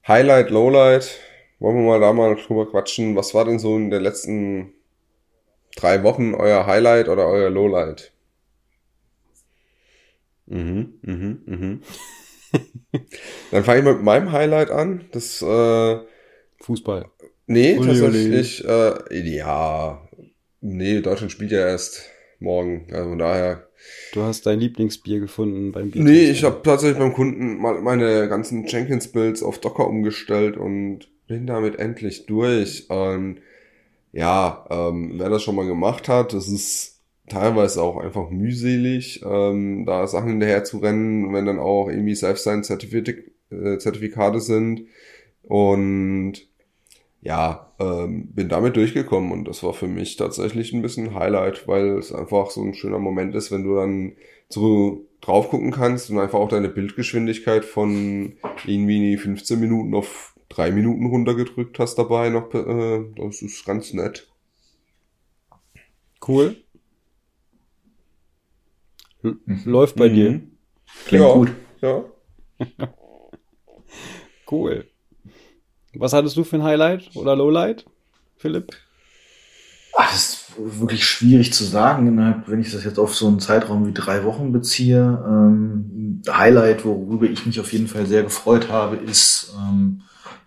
Speaker 2: Highlight, Lowlight. Wollen wir mal da mal drüber quatschen. Was war denn so in den letzten drei Wochen euer Highlight oder euer Lowlight? Mhm, mhm, mhm. Dann fange ich mit meinem Highlight an. Das äh,
Speaker 4: Fußball.
Speaker 2: Nee, uli, tatsächlich, uli. Äh, ja. Nee, Deutschland spielt ja erst morgen. Also von daher.
Speaker 4: Du hast dein Lieblingsbier gefunden beim Bier.
Speaker 2: Nee, ich habe tatsächlich beim Kunden mal meine ganzen Jenkins-Builds auf Docker umgestellt und bin damit endlich durch. Und ja, ähm, wer das schon mal gemacht hat, das ist teilweise auch einfach mühselig, ähm, da Sachen hinterher zu rennen, wenn dann auch irgendwie Self-Sign-Zertifikate äh, sind. Und ja, ähm, bin damit durchgekommen und das war für mich tatsächlich ein bisschen Highlight, weil es einfach so ein schöner Moment ist, wenn du dann so drauf gucken kannst und einfach auch deine Bildgeschwindigkeit von irgendwie 15 Minuten auf drei Minuten runtergedrückt hast dabei noch. Äh, das ist ganz nett.
Speaker 4: Cool. Mhm. Läuft bei mhm. dir.
Speaker 3: Klingt ja, gut.
Speaker 2: Ja.
Speaker 4: cool. Was hattest du für ein Highlight oder Lowlight, Philipp?
Speaker 3: Ach, das ist wirklich schwierig zu sagen, wenn ich das jetzt auf so einen Zeitraum wie drei Wochen beziehe. Ähm, Highlight, worüber ich mich auf jeden Fall sehr gefreut habe, ist ähm,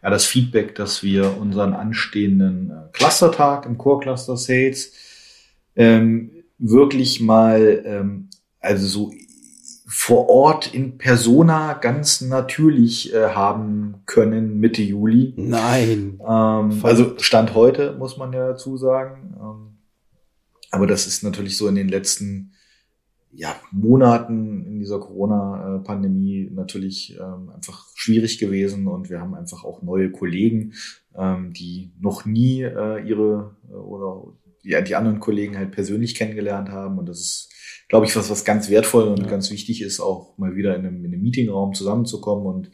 Speaker 3: ja das Feedback, dass wir unseren anstehenden äh, Clustertag im Core Cluster Sales ähm, wirklich mal ähm, also so vor Ort in Persona ganz natürlich äh, haben können Mitte Juli.
Speaker 4: Nein.
Speaker 3: Ähm, also Stand heute, muss man ja dazu sagen. Ähm, aber das ist natürlich so in den letzten ja, Monaten in dieser Corona-Pandemie natürlich ähm, einfach schwierig gewesen und wir haben einfach auch neue Kollegen, ähm, die noch nie äh, ihre äh, oder ja, die anderen Kollegen halt persönlich kennengelernt haben und das ist glaube ich, was, was ganz wertvoll und ja. ganz wichtig ist, auch mal wieder in einem, in einem Meetingraum zusammenzukommen und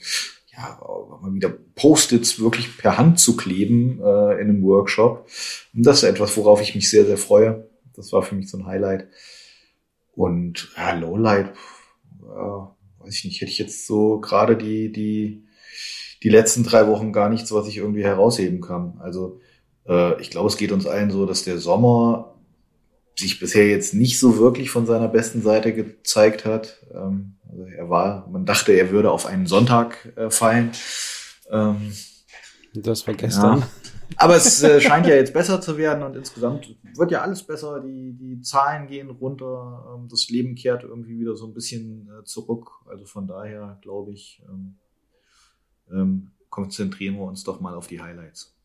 Speaker 3: ja, mal wieder Post-its wirklich per Hand zu kleben äh, in einem Workshop. Und das ist etwas, worauf ich mich sehr, sehr freue. Das war für mich so ein Highlight. Und ja, Lowlight, ja, weiß ich nicht, hätte ich jetzt so gerade die, die, die letzten drei Wochen gar nichts, was ich irgendwie herausheben kann. Also äh, ich glaube, es geht uns allen so, dass der Sommer sich bisher jetzt nicht so wirklich von seiner besten Seite gezeigt hat. Ähm, also er war, man dachte, er würde auf einen Sonntag äh, fallen. Ähm,
Speaker 4: das war gestern. Ja.
Speaker 3: Aber es äh, scheint ja jetzt besser zu werden und insgesamt wird ja alles besser. Die, die Zahlen gehen runter, ähm, das Leben kehrt irgendwie wieder so ein bisschen äh, zurück. Also von daher glaube ich, ähm, ähm, konzentrieren wir uns doch mal auf die Highlights.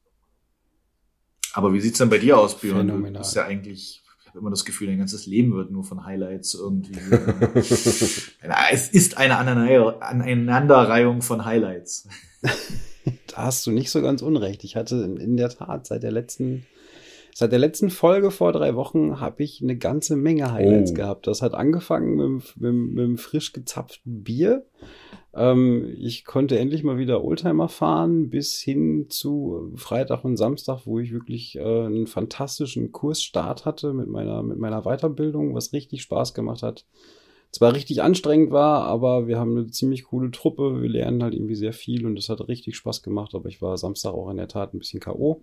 Speaker 3: Aber wie sieht's denn bei dir aus, Björn? Du bist ja eigentlich habe immer das Gefühl, dein ganzes Leben wird nur von Highlights irgendwie. es ist eine Aneinanderreihung von Highlights.
Speaker 4: da hast du nicht so ganz unrecht. Ich hatte in der Tat seit der letzten Seit der letzten Folge vor drei Wochen habe ich eine ganze Menge Highlights oh. gehabt. Das hat angefangen mit, mit, mit einem frisch gezapften Bier. Ähm, ich konnte endlich mal wieder Oldtimer fahren, bis hin zu Freitag und Samstag, wo ich wirklich äh, einen fantastischen Kursstart hatte mit meiner, mit meiner Weiterbildung, was richtig Spaß gemacht hat. Zwar richtig anstrengend war, aber wir haben eine ziemlich coole Truppe. Wir lernen halt irgendwie sehr viel und es hat richtig Spaß gemacht. Aber ich war Samstag auch in der Tat ein bisschen K.O.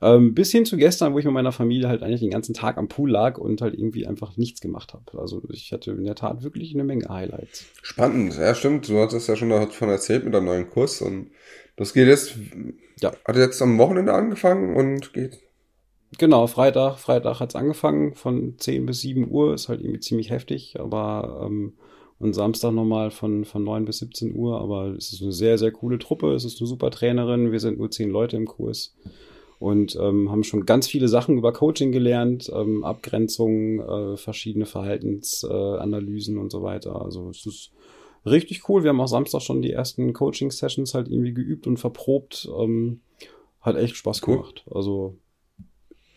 Speaker 4: Ähm, bis hin zu gestern, wo ich mit meiner Familie halt eigentlich den ganzen Tag am Pool lag und halt irgendwie einfach nichts gemacht habe. Also ich hatte in der Tat wirklich eine Menge Highlights.
Speaker 2: Spannend, ja stimmt. Du hattest ja schon davon erzählt mit deinem neuen Kurs und das geht jetzt, ja. hat jetzt am Wochenende angefangen und geht.
Speaker 4: Genau, Freitag, Freitag hat's angefangen von 10 bis 7 Uhr, ist halt irgendwie ziemlich heftig, aber ähm, und Samstag nochmal von, von 9 bis 17 Uhr. Aber es ist eine sehr, sehr coole Truppe. Es ist eine super Trainerin. Wir sind nur zehn Leute im Kurs und ähm, haben schon ganz viele Sachen über Coaching gelernt, ähm, Abgrenzungen, äh, verschiedene Verhaltensanalysen äh, und so weiter. Also es ist richtig cool. Wir haben auch Samstag schon die ersten Coaching-Sessions halt irgendwie geübt und verprobt. Ähm, hat echt Spaß cool. gemacht. Also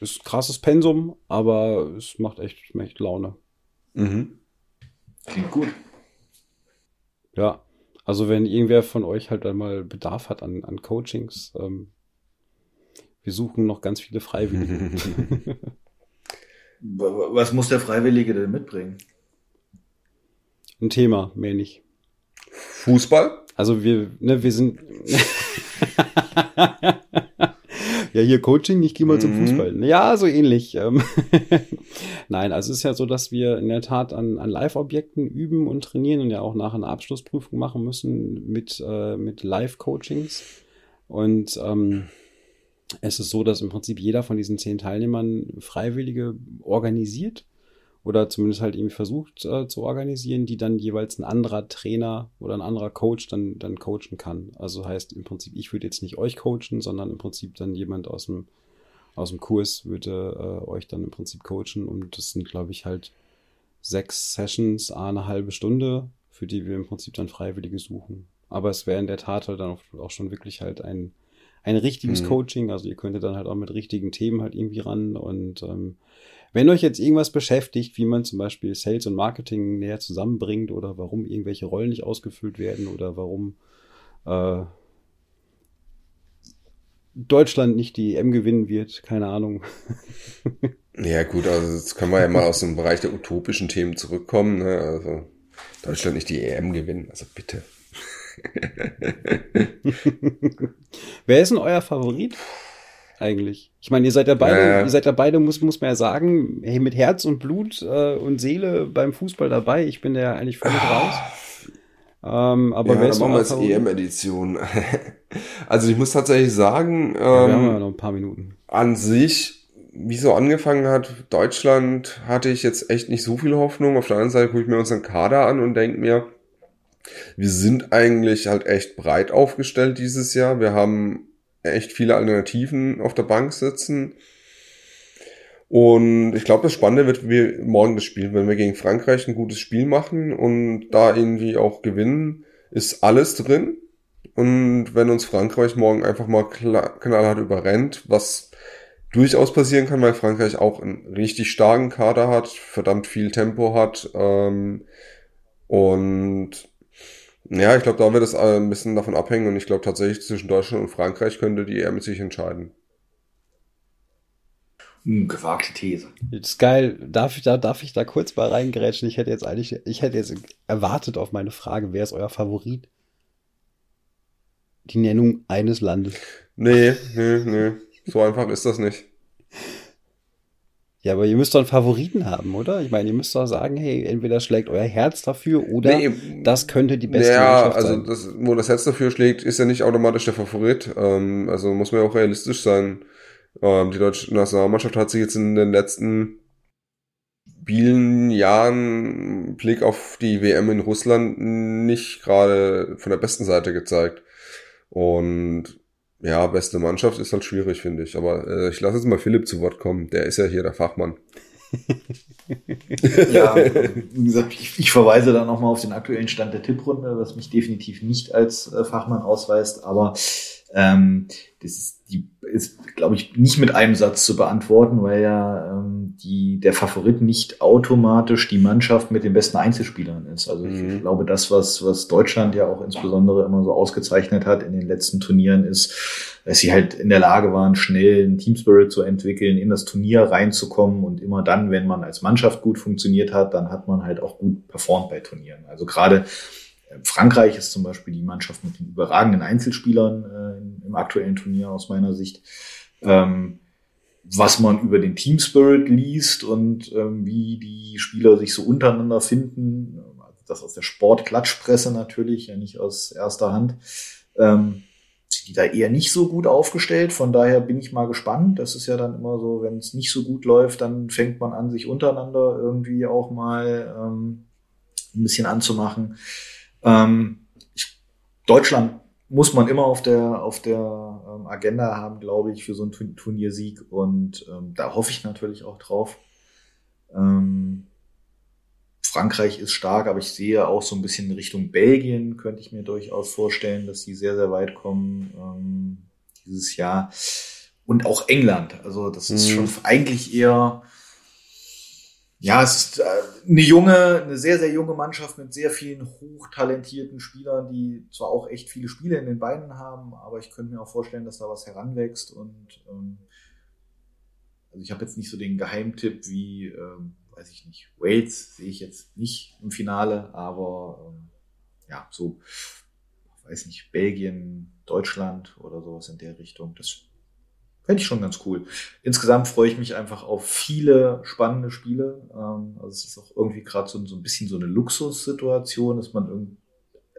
Speaker 4: ist krasses Pensum, aber es macht echt, echt Laune.
Speaker 3: Mhm. Klingt gut.
Speaker 4: Ja, also wenn irgendwer von euch halt einmal Bedarf hat an, an Coachings, ähm, wir suchen noch ganz viele Freiwillige.
Speaker 3: Was muss der Freiwillige denn mitbringen?
Speaker 4: Ein Thema, mehr nicht.
Speaker 2: Fußball?
Speaker 4: Also wir, ne, wir sind. ja, hier Coaching, ich gehe mal mhm. zum Fußball. Ja, so ähnlich. Ähm, Nein, also es ist ja so, dass wir in der Tat an, an Live-Objekten üben und trainieren und ja auch nachher eine Abschlussprüfung machen müssen mit, äh, mit Live-Coachings. Und ähm, es ist so, dass im Prinzip jeder von diesen zehn Teilnehmern Freiwillige organisiert oder zumindest halt irgendwie versucht äh, zu organisieren, die dann jeweils ein anderer Trainer oder ein anderer Coach dann, dann coachen kann. Also heißt im Prinzip, ich würde jetzt nicht euch coachen, sondern im Prinzip dann jemand aus dem, aus dem Kurs würde äh, euch dann im Prinzip coachen und das sind, glaube ich, halt sechs Sessions, eine halbe Stunde, für die wir im Prinzip dann Freiwillige suchen. Aber es wäre in der Tat halt dann auch, schon wirklich halt ein, ein richtiges mhm. Coaching. Also ihr könntet dann halt auch mit richtigen Themen halt irgendwie ran und ähm, wenn euch jetzt irgendwas beschäftigt, wie man zum Beispiel Sales und Marketing näher zusammenbringt oder warum irgendwelche Rollen nicht ausgefüllt werden oder warum äh, Deutschland nicht die EM gewinnen wird, keine Ahnung.
Speaker 2: ja gut, also jetzt können wir ja mal aus dem Bereich der utopischen Themen zurückkommen. Ne? Also Deutschland nicht die EM gewinnen, also bitte.
Speaker 4: Wer ist denn euer Favorit? Eigentlich. Ich meine, ihr seid ja beide, äh. ihr seid ja beide, muss, muss man ja sagen, hey, mit Herz und Blut äh, und Seele beim Fußball dabei. Ich bin ja eigentlich völlig ah. raus. Ähm, aber
Speaker 2: ja, wer ist machen wir jetzt EM-Edition. also ich muss tatsächlich sagen, ähm,
Speaker 4: ja, wir haben ähm, ja noch ein paar Minuten.
Speaker 2: An sich, wie so angefangen hat, Deutschland hatte ich jetzt echt nicht so viel Hoffnung. Auf der anderen Seite gucke ich mir unseren Kader an und denke mir, wir sind eigentlich halt echt breit aufgestellt dieses Jahr. Wir haben echt viele Alternativen auf der Bank sitzen. Und ich glaube, das Spannende wird wie morgen das Spiel. Wenn wir gegen Frankreich ein gutes Spiel machen und da irgendwie auch gewinnen, ist alles drin. Und wenn uns Frankreich morgen einfach mal knallhart überrennt, was durchaus passieren kann, weil Frankreich auch einen richtig starken Kader hat, verdammt viel Tempo hat ähm, und ja, ich glaube, da wird es äh, ein bisschen davon abhängen und ich glaube tatsächlich zwischen Deutschland und Frankreich könnte die eher mit sich entscheiden.
Speaker 3: Hm, gewagte These.
Speaker 4: Das ist geil. Darf ich da, darf ich da kurz mal reingerätschen? Ich hätte jetzt eigentlich, ich hätte jetzt erwartet auf meine Frage, wer ist euer Favorit? Die Nennung eines Landes.
Speaker 2: Nee, nee, nee. So einfach ist das nicht.
Speaker 4: Ja, aber ihr müsst doch einen Favoriten haben, oder? Ich meine, ihr müsst doch sagen, hey, entweder schlägt euer Herz dafür oder nee, das könnte die beste
Speaker 2: ja, Mannschaft also sein. Das, wo das Herz dafür schlägt, ist ja nicht automatisch der Favorit. Ähm, also muss man ja auch realistisch sein. Ähm, die deutsche Nationalmannschaft hat sich jetzt in den letzten vielen Jahren Blick auf die WM in Russland nicht gerade von der besten Seite gezeigt. Und ja, beste Mannschaft ist halt schwierig, finde ich. Aber äh, ich lasse jetzt mal Philipp zu Wort kommen. Der ist ja hier der Fachmann.
Speaker 3: ja, wie gesagt, ich, ich verweise da nochmal auf den aktuellen Stand der Tipprunde, was mich definitiv nicht als äh, Fachmann ausweist. Aber ähm, das ist, die ist, glaube ich, nicht mit einem Satz zu beantworten, weil ja ähm, die, der Favorit nicht automatisch die Mannschaft mit den besten Einzelspielern ist. Also ich, mhm. glaube, das, was, was Deutschland ja auch insbesondere immer so ausgezeichnet hat in den letzten Turnieren, ist, dass sie halt in der Lage waren, schnell einen Teamspirit zu entwickeln, in das Turnier reinzukommen und immer dann, wenn man als Mannschaft gut funktioniert hat, dann hat man halt auch gut performt bei Turnieren. Also gerade Frankreich ist zum Beispiel die Mannschaft mit den überragenden Einzelspielern äh, im aktuellen Turnier aus meiner Sicht. Ähm, was man über den Team Spirit liest und ähm, wie die Spieler sich so untereinander finden, also das aus der Sportklatschpresse natürlich, ja nicht aus erster Hand, ähm, sind die da eher nicht so gut aufgestellt. Von daher bin ich mal gespannt. Das ist ja dann immer so, wenn es nicht so gut läuft, dann fängt man an, sich untereinander irgendwie auch mal ähm, ein bisschen anzumachen. Ähm, ich, Deutschland muss man immer auf der, auf der ähm, Agenda haben, glaube ich, für so einen Turniersieg. Und ähm, da hoffe ich natürlich auch drauf. Ähm, Frankreich ist stark, aber ich sehe auch so ein bisschen in Richtung Belgien, könnte ich mir durchaus vorstellen, dass die sehr, sehr weit kommen ähm, dieses Jahr. Und auch England. Also das ist mhm. schon eigentlich eher ja, es ist äh, eine junge, eine sehr, sehr junge Mannschaft mit sehr vielen hochtalentierten Spielern, die zwar auch echt viele Spiele in den Beinen haben, aber ich könnte mir auch vorstellen, dass da was heranwächst und ähm, also ich habe jetzt nicht so den Geheimtipp wie, ähm, weiß ich nicht, Wales sehe ich jetzt nicht im Finale, aber ähm, ja, so, weiß nicht, Belgien, Deutschland oder sowas in der Richtung, das Fände ich schon ganz cool. Insgesamt freue ich mich einfach auf viele spannende Spiele. Ähm, also es ist auch irgendwie gerade so, so ein bisschen so eine Luxussituation, dass man irgendwie,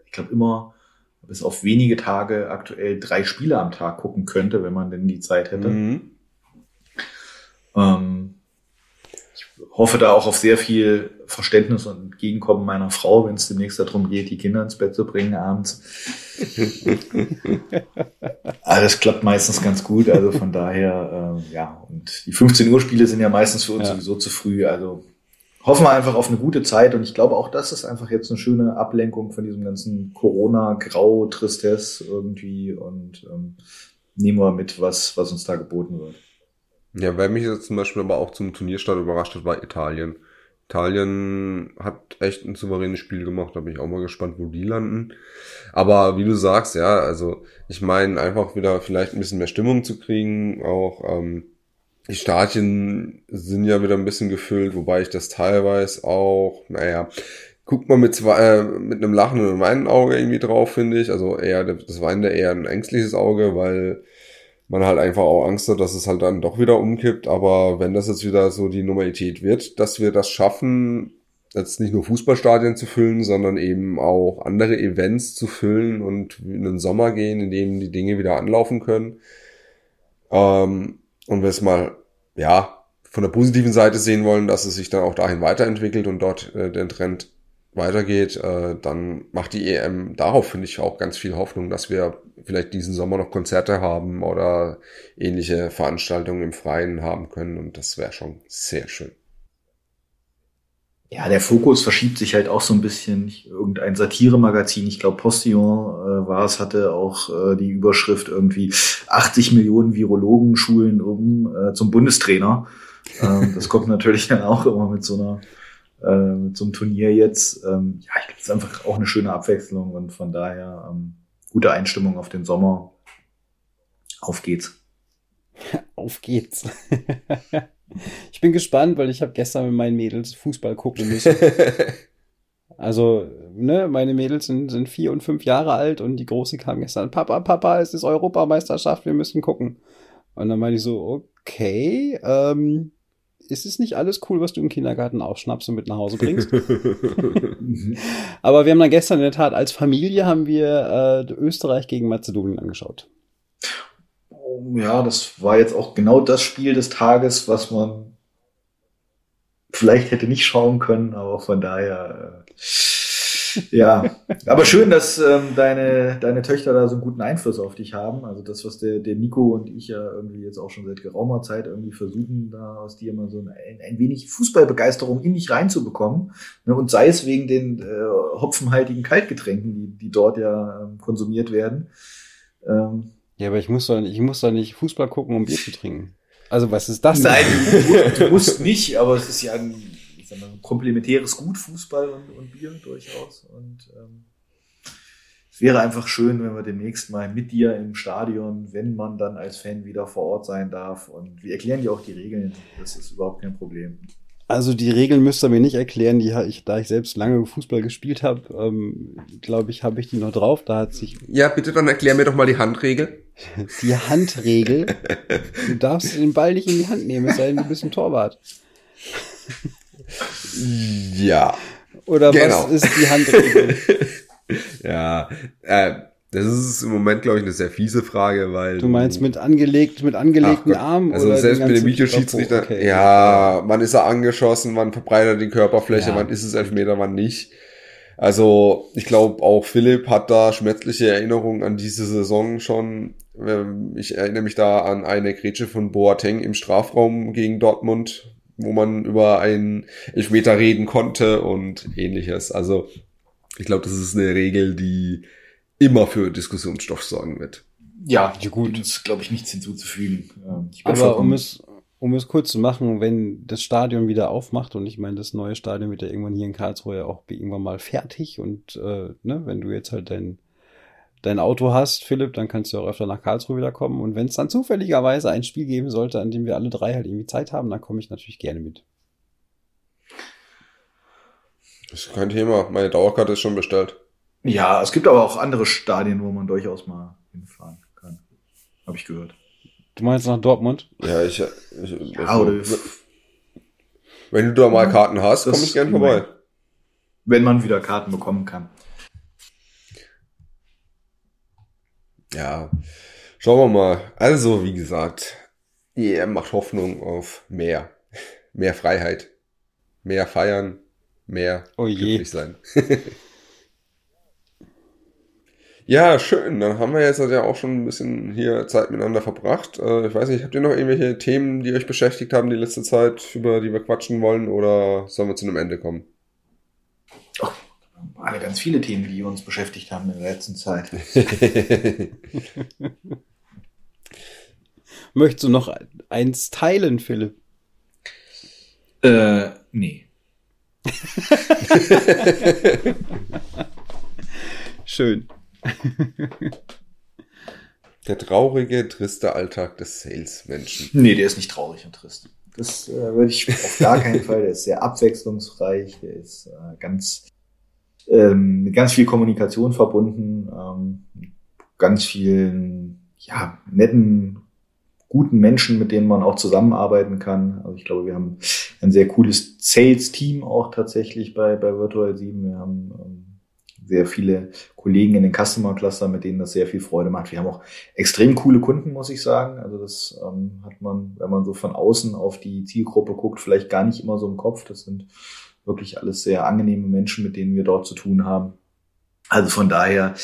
Speaker 3: ich glaube immer bis auf wenige Tage aktuell drei Spiele am Tag gucken könnte, wenn man denn die Zeit hätte. Mhm. Ähm, hoffe da auch auf sehr viel Verständnis und Entgegenkommen meiner Frau, wenn es demnächst darum geht, die Kinder ins Bett zu bringen abends. Alles klappt meistens ganz gut, also von daher, äh, ja, und die 15 Uhr Spiele sind ja meistens für uns ja. sowieso zu früh, also hoffen wir einfach auf eine gute Zeit und ich glaube auch das ist einfach jetzt eine schöne Ablenkung von diesem ganzen Corona-Grau-Tristesse irgendwie und ähm, nehmen wir mit, was, was uns da geboten wird.
Speaker 2: Ja, wer mich jetzt zum Beispiel aber auch zum Turnierstart überrascht hat, war Italien. Italien hat echt ein souveränes Spiel gemacht, da bin ich auch mal gespannt, wo die landen. Aber wie du sagst, ja, also ich meine, einfach wieder vielleicht ein bisschen mehr Stimmung zu kriegen, auch ähm, die Stadien sind ja wieder ein bisschen gefüllt, wobei ich das teilweise auch, naja, guckt man mit zwei, äh, mit einem lachenden und weinenden Auge irgendwie drauf, finde ich. Also eher, das weinende eher ein ängstliches Auge, weil man halt einfach auch Angst hat, dass es halt dann doch wieder umkippt. Aber wenn das jetzt wieder so die Normalität wird, dass wir das schaffen, jetzt nicht nur Fußballstadien zu füllen, sondern eben auch andere Events zu füllen und in den Sommer gehen, in dem die Dinge wieder anlaufen können. Ähm, und wir es mal, ja, von der positiven Seite sehen wollen, dass es sich dann auch dahin weiterentwickelt und dort äh, den Trend weitergeht, äh, dann macht die EM darauf, finde ich, auch ganz viel Hoffnung, dass wir vielleicht diesen Sommer noch Konzerte haben oder ähnliche Veranstaltungen im Freien haben können. Und das wäre schon sehr schön.
Speaker 3: Ja, der Fokus verschiebt sich halt auch so ein bisschen. Irgendein Satiremagazin, ich glaube Postillon äh, war es, hatte auch äh, die Überschrift irgendwie 80 Millionen Virologen schulen um äh, zum Bundestrainer. Ähm, das kommt natürlich dann auch immer mit so einer äh, einem Turnier jetzt. Ähm, ja, ich glaube, es ist einfach auch eine schöne Abwechslung und von daher ähm, gute Einstimmung auf den Sommer. Auf geht's.
Speaker 4: auf geht's. ich bin gespannt, weil ich habe gestern mit meinen Mädels Fußball gucken müssen. Also, ne, meine Mädels sind, sind vier und fünf Jahre alt und die Große kam gestern, Papa, Papa, es ist Europameisterschaft, wir müssen gucken. Und dann meine ich so, okay, ähm, ist es nicht alles cool, was du im Kindergarten aufschnappst und mit nach Hause bringst? Aber wir haben dann gestern in der Tat als Familie haben wir äh, Österreich gegen Mazedonien angeschaut.
Speaker 3: Ja, das war jetzt auch genau das Spiel des Tages, was man vielleicht hätte nicht schauen können, aber von daher äh, ja, aber schön, dass ähm, deine, deine Töchter da so einen guten Einfluss auf dich haben. Also das, was der, der Nico und ich ja irgendwie jetzt auch schon seit geraumer Zeit irgendwie versuchen, da aus dir mal so ein, ein wenig Fußballbegeisterung in dich reinzubekommen. Ne? Und sei es wegen den äh, hopfenhaltigen Kaltgetränken, die, die dort ja ähm, konsumiert werden.
Speaker 4: Ähm, ja, aber ich muss doch, ich muss doch nicht Fußball gucken, um Bier zu trinken. Also was ist das?
Speaker 3: Nein, du, du musst nicht, aber es ist ja ein sag mal, komplementäres Gut, Fußball und, und Bier durchaus. Und ähm, es wäre einfach schön, wenn wir demnächst mal mit dir im Stadion, wenn man dann als Fan wieder vor Ort sein darf. Und wir erklären dir auch die Regeln. Das ist überhaupt kein Problem.
Speaker 4: Also die Regeln müsst ihr mir nicht erklären, die ich, da ich selbst lange Fußball gespielt habe, ähm, glaube ich, habe ich die noch drauf. Da hat sich.
Speaker 2: Ja, bitte dann erklär mir doch mal die Handregel.
Speaker 4: Die Handregel. Du darfst den Ball nicht in die Hand nehmen, es sei denn, du bist ein Torwart.
Speaker 2: Ja.
Speaker 4: Oder genau. was ist die Handregel?
Speaker 2: ja, äh, das ist im Moment, glaube ich, eine sehr fiese Frage, weil.
Speaker 4: Du meinst mit angelegt, mit angelegten Ach, Armen?
Speaker 2: Also oder selbst mit dem Videoschiedsrichter, okay. ja, man ist er angeschossen, man verbreitert die Körperfläche, ja. man ist es Elfmeter, man nicht. Also ich glaube, auch Philipp hat da schmerzliche Erinnerungen an diese Saison schon. Ähm, ich erinnere mich da an eine Grätsche von Boateng im Strafraum gegen Dortmund, wo man über einen Elfmeter reden konnte und ähnliches. Also ich glaube, das ist eine Regel, die immer für Diskussionsstoff sorgen wird.
Speaker 3: Ja, ja gut. Ist, glaube ich, nichts hinzuzufügen.
Speaker 4: Ähm, Aber um es, um es kurz zu machen, wenn das Stadion wieder aufmacht und ich meine, das neue Stadion wird ja irgendwann hier in Karlsruhe ja auch irgendwann mal fertig und äh, ne, wenn du jetzt halt dein, dein Auto hast, Philipp, dann kannst du auch öfter nach Karlsruhe wieder kommen und wenn es dann zufälligerweise ein Spiel geben sollte, an dem wir alle drei halt irgendwie Zeit haben, dann komme ich natürlich gerne mit.
Speaker 2: Das ist kein Thema. Meine Dauerkarte ist schon bestellt.
Speaker 3: Ja, es gibt aber auch andere Stadien, wo man durchaus mal hinfahren kann. Habe ich gehört.
Speaker 4: Du meinst nach Dortmund?
Speaker 2: Ja, ich. ich ja, also, wenn du da mal Karten hast, komme ich gern vorbei.
Speaker 3: Wenn man wieder Karten bekommen kann.
Speaker 2: Ja, schauen wir mal. Also, wie gesagt, EM macht Hoffnung auf mehr. Mehr Freiheit. Mehr feiern. Mehr
Speaker 4: oh glücklich
Speaker 2: sein. Ja, schön. Dann haben wir jetzt ja auch schon ein bisschen hier Zeit miteinander verbracht. Äh, ich weiß nicht, habt ihr noch irgendwelche Themen, die euch beschäftigt haben die letzte Zeit, über die wir quatschen wollen, oder sollen wir zu einem Ende kommen?
Speaker 3: Alle ganz viele Themen, die uns beschäftigt haben in der letzten Zeit.
Speaker 4: Möchtest du noch eins teilen, Philipp?
Speaker 3: Äh, nee.
Speaker 4: Schön.
Speaker 2: Der traurige, triste Alltag des Sales-Menschen.
Speaker 3: Nee, der ist nicht traurig und trist. Das äh, würde ich auf gar keinen Fall. Der ist sehr abwechslungsreich, der ist äh, ganz ähm, mit ganz viel Kommunikation verbunden, ähm, ganz vielen ja, netten, guten Menschen, mit denen man auch zusammenarbeiten kann. Also ich glaube, wir haben ein sehr cooles Sales-Team auch tatsächlich bei, bei Virtual 7. Wir haben ähm, sehr viele Kollegen in den Customer Cluster, mit denen das sehr viel Freude macht. Wir haben auch extrem coole Kunden, muss ich sagen. Also das ähm, hat man, wenn man so von außen auf die Zielgruppe guckt, vielleicht gar nicht immer so im Kopf. Das sind wirklich alles sehr angenehme Menschen, mit denen wir dort zu tun haben. Also von daher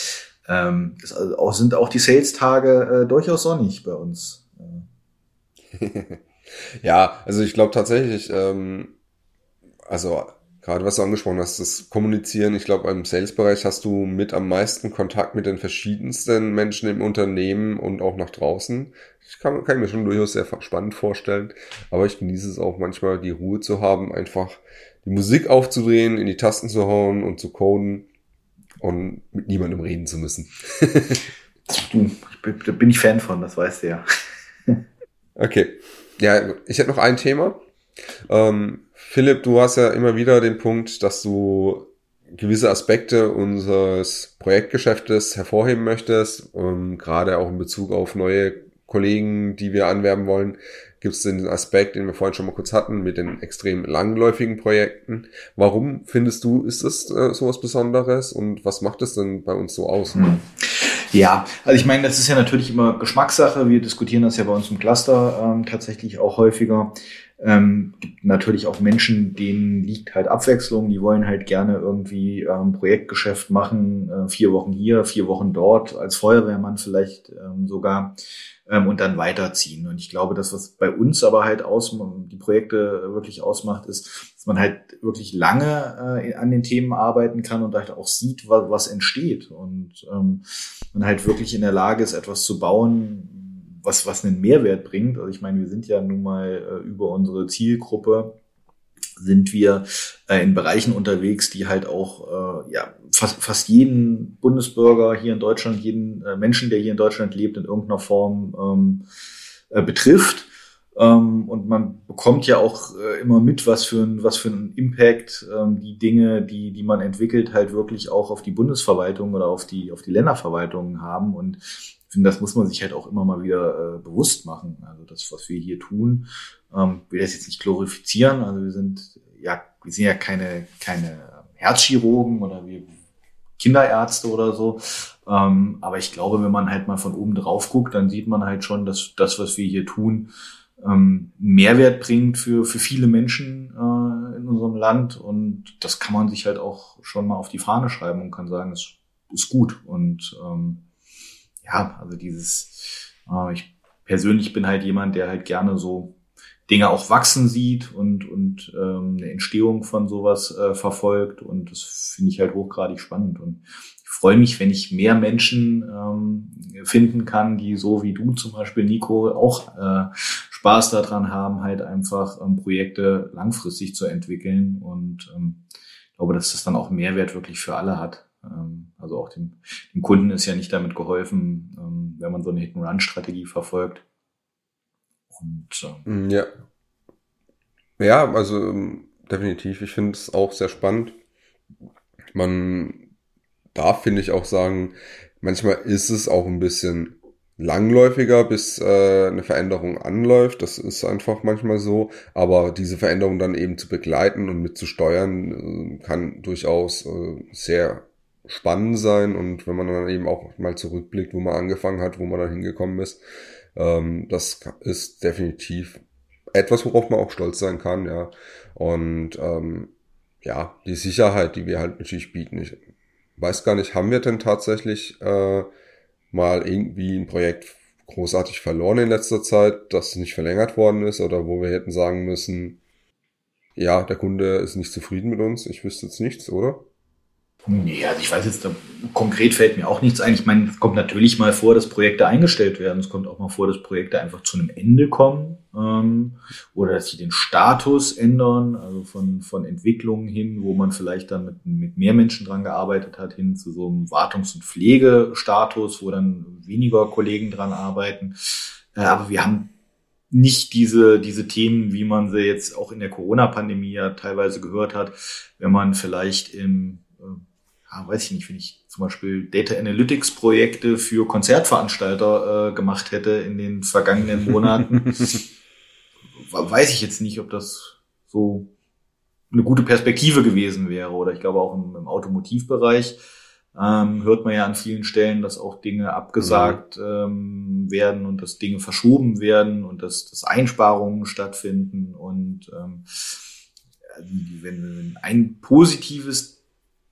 Speaker 3: ähm, das also auch, sind auch die Sales-Tage äh, durchaus sonnig bei uns.
Speaker 2: ja, also ich glaube tatsächlich, ähm, also Gerade was du angesprochen hast, das Kommunizieren. Ich glaube, im Sales-Bereich hast du mit am meisten Kontakt mit den verschiedensten Menschen im Unternehmen und auch nach draußen. Ich kann, kann mir schon durchaus sehr spannend vorstellen. Aber ich genieße es auch manchmal, die Ruhe zu haben, einfach die Musik aufzudrehen, in die Tasten zu hauen und zu coden und mit niemandem reden zu müssen.
Speaker 3: da bin ich Fan von, das weißt du ja.
Speaker 2: okay. Ja, ich hätte noch ein Thema. Ähm, Philipp, du hast ja immer wieder den Punkt, dass du gewisse Aspekte unseres Projektgeschäftes hervorheben möchtest, ähm, gerade auch in Bezug auf neue Kollegen, die wir anwerben wollen, gibt es den Aspekt, den wir vorhin schon mal kurz hatten, mit den extrem langläufigen Projekten. Warum findest du, ist das äh, sowas Besonderes und was macht es denn bei uns so aus? Hm.
Speaker 3: Ja, also ich meine, das ist ja natürlich immer Geschmackssache. Wir diskutieren das ja bei uns im Cluster ähm, tatsächlich auch häufiger. Ähm, gibt natürlich auch Menschen, denen liegt halt Abwechslung, die wollen halt gerne irgendwie ähm, Projektgeschäft machen, äh, vier Wochen hier, vier Wochen dort, als Feuerwehrmann vielleicht ähm, sogar ähm, und dann weiterziehen. Und ich glaube, das, was bei uns aber halt aus, die Projekte wirklich ausmacht, ist, dass man halt wirklich lange äh, an den Themen arbeiten kann und halt auch sieht, was, was entsteht und ähm, man halt wirklich in der Lage ist, etwas zu bauen, was, was einen Mehrwert bringt. Also ich meine, wir sind ja nun mal äh, über unsere Zielgruppe sind wir äh, in Bereichen unterwegs, die halt auch äh, ja, fast, fast jeden Bundesbürger hier in Deutschland, jeden äh, Menschen, der hier in Deutschland lebt, in irgendeiner Form ähm, äh, betrifft. Ähm, und man bekommt ja auch äh, immer mit, was für ein, was für ein Impact ähm, die Dinge, die, die man entwickelt, halt wirklich auch auf die Bundesverwaltung oder auf die, auf die Länderverwaltungen haben. Und finde, das muss man sich halt auch immer mal wieder äh, bewusst machen. Also das, was wir hier tun, ähm, will das jetzt nicht glorifizieren. Also wir sind ja, wir sind ja keine, keine Herzchirurgen oder wir Kinderärzte oder so. Ähm, aber ich glaube, wenn man halt mal von oben drauf guckt, dann sieht man halt schon, dass das, was wir hier tun, ähm, Mehrwert bringt für, für viele Menschen äh, in unserem Land und das kann man sich halt auch schon mal auf die Fahne schreiben und kann sagen, es ist gut. Und ähm, ja, also dieses, äh, ich persönlich bin halt jemand, der halt gerne so Dinge auch wachsen sieht und, und ähm, eine Entstehung von sowas äh, verfolgt. Und das finde ich halt hochgradig spannend. Und ich freue mich, wenn ich mehr Menschen ähm, finden kann, die so wie du zum Beispiel, Nico, auch äh, Spaß daran haben, halt einfach ähm, Projekte langfristig zu entwickeln. Und ähm, glaube, dass das dann auch Mehrwert wirklich für alle hat. Ähm, also auch dem, dem Kunden ist ja nicht damit geholfen, ähm, wenn man so eine Hit-and-Run-Strategie verfolgt. Und,
Speaker 2: ähm, ja. Ja, also definitiv. Ich finde es auch sehr spannend. Man darf, finde ich, auch sagen, manchmal ist es auch ein bisschen langläufiger, bis äh, eine Veränderung anläuft. Das ist einfach manchmal so. Aber diese Veränderung dann eben zu begleiten und mitzusteuern, äh, kann durchaus äh, sehr spannend sein. Und wenn man dann eben auch mal zurückblickt, wo man angefangen hat, wo man dann hingekommen ist, ähm, das ist definitiv etwas, worauf man auch stolz sein kann, ja. Und ähm, ja, die Sicherheit, die wir halt natürlich bieten. Ich weiß gar nicht, haben wir denn tatsächlich äh, mal irgendwie ein Projekt großartig verloren in letzter Zeit, das nicht verlängert worden ist oder wo wir hätten sagen müssen, ja, der Kunde ist nicht zufrieden mit uns. Ich wüsste jetzt nichts, oder?
Speaker 3: Nee, also ich weiß jetzt, konkret fällt mir auch nichts ein. Ich meine, es kommt natürlich mal vor, dass Projekte eingestellt werden. Es kommt auch mal vor, dass Projekte einfach zu einem Ende kommen ähm, oder dass sie den Status ändern, also von, von Entwicklungen hin, wo man vielleicht dann mit, mit mehr Menschen dran gearbeitet hat, hin zu so einem Wartungs- und Pflegestatus, wo dann weniger Kollegen dran arbeiten. Äh, aber wir haben nicht diese, diese Themen, wie man sie jetzt auch in der Corona-Pandemie ja teilweise gehört hat, wenn man vielleicht im ja, weiß ich nicht, wenn ich zum Beispiel Data Analytics Projekte für Konzertveranstalter äh, gemacht hätte in den vergangenen Monaten, weiß ich jetzt nicht, ob das so eine gute Perspektive gewesen wäre. Oder ich glaube auch im, im Automotivbereich ähm, hört man ja an vielen Stellen, dass auch Dinge abgesagt mhm. ähm, werden und dass Dinge verschoben werden und dass, dass Einsparungen stattfinden. Und ähm, wenn, wenn ein positives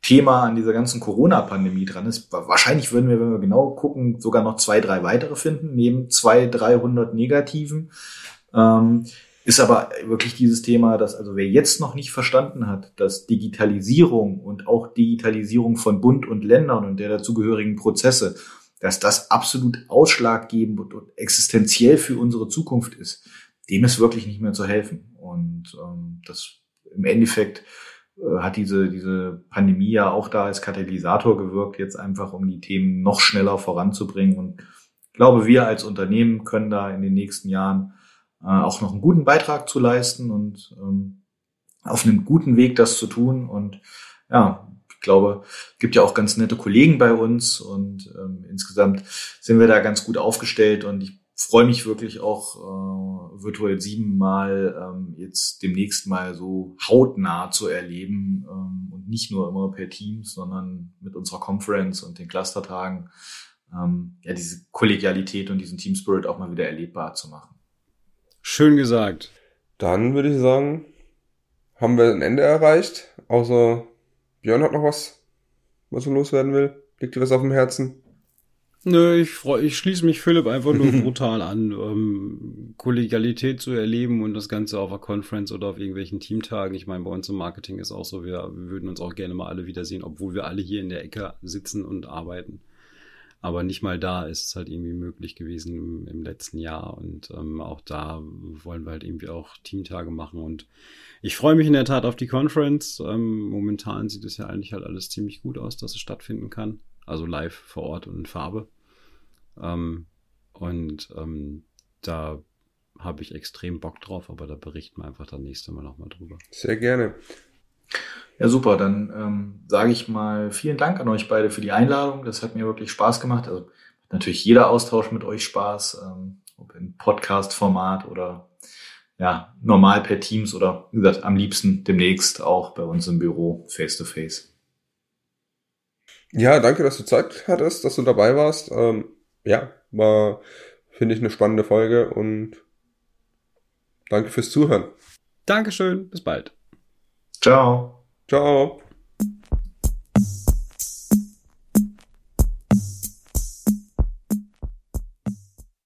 Speaker 3: Thema an dieser ganzen Corona-Pandemie dran ist. Wahrscheinlich würden wir, wenn wir genau gucken, sogar noch zwei, drei weitere finden, neben zwei, dreihundert Negativen. Ähm, ist aber wirklich dieses Thema, dass also wer jetzt noch nicht verstanden hat, dass Digitalisierung und auch Digitalisierung von Bund und Ländern und der dazugehörigen Prozesse, dass das absolut ausschlaggebend und existenziell für unsere Zukunft ist, dem ist wirklich nicht mehr zu helfen. Und ähm, das im Endeffekt hat diese, diese Pandemie ja auch da als Katalysator gewirkt, jetzt einfach um die Themen noch schneller voranzubringen. Und ich glaube, wir als Unternehmen können da in den nächsten Jahren äh, auch noch einen guten Beitrag zu leisten und ähm, auf einem guten Weg das zu tun. Und ja, ich glaube, gibt ja auch ganz nette Kollegen bei uns und ähm, insgesamt sind wir da ganz gut aufgestellt und ich freue mich wirklich auch äh, virtuell sieben mal ähm, jetzt demnächst mal so hautnah zu erleben ähm, und nicht nur immer per Teams, sondern mit unserer Conference und den Clustertagen ähm, ja diese Kollegialität und diesen Team Spirit auch mal wieder erlebbar zu machen.
Speaker 4: Schön gesagt.
Speaker 2: Dann würde ich sagen, haben wir ein Ende erreicht. Außer Björn hat noch was, was er loswerden will. Liegt dir was auf dem Herzen?
Speaker 4: Nö, ich, freu, ich schließe mich Philipp einfach nur brutal an, ähm, Kollegialität zu erleben und das Ganze auf einer Conference oder auf irgendwelchen Teamtagen. Ich meine, bei uns im Marketing ist auch so, wir, würden uns auch gerne mal alle wiedersehen, obwohl wir alle hier in der Ecke sitzen und arbeiten. Aber nicht mal da ist es halt irgendwie möglich gewesen im, im letzten Jahr. Und ähm, auch da wollen wir halt irgendwie auch Teamtage machen. Und ich freue mich in der Tat auf die Conference. Ähm, momentan sieht es ja eigentlich halt alles ziemlich gut aus, dass es stattfinden kann also live vor Ort und in Farbe. Ähm, und ähm, da habe ich extrem Bock drauf, aber da berichten wir einfach dann nächste Mal nochmal drüber.
Speaker 2: Sehr gerne.
Speaker 3: Ja, super. Dann ähm, sage ich mal vielen Dank an euch beide für die Einladung. Das hat mir wirklich Spaß gemacht. Also natürlich jeder Austausch mit euch Spaß, ähm, ob im Podcast-Format oder ja, normal per Teams oder wie gesagt, am liebsten demnächst auch bei uns im Büro face to face.
Speaker 2: Ja, danke, dass du Zeit hattest, dass du dabei warst. Ähm, ja, war, finde ich, eine spannende Folge und danke fürs Zuhören.
Speaker 4: Dankeschön, bis bald.
Speaker 3: Ciao.
Speaker 2: Ciao.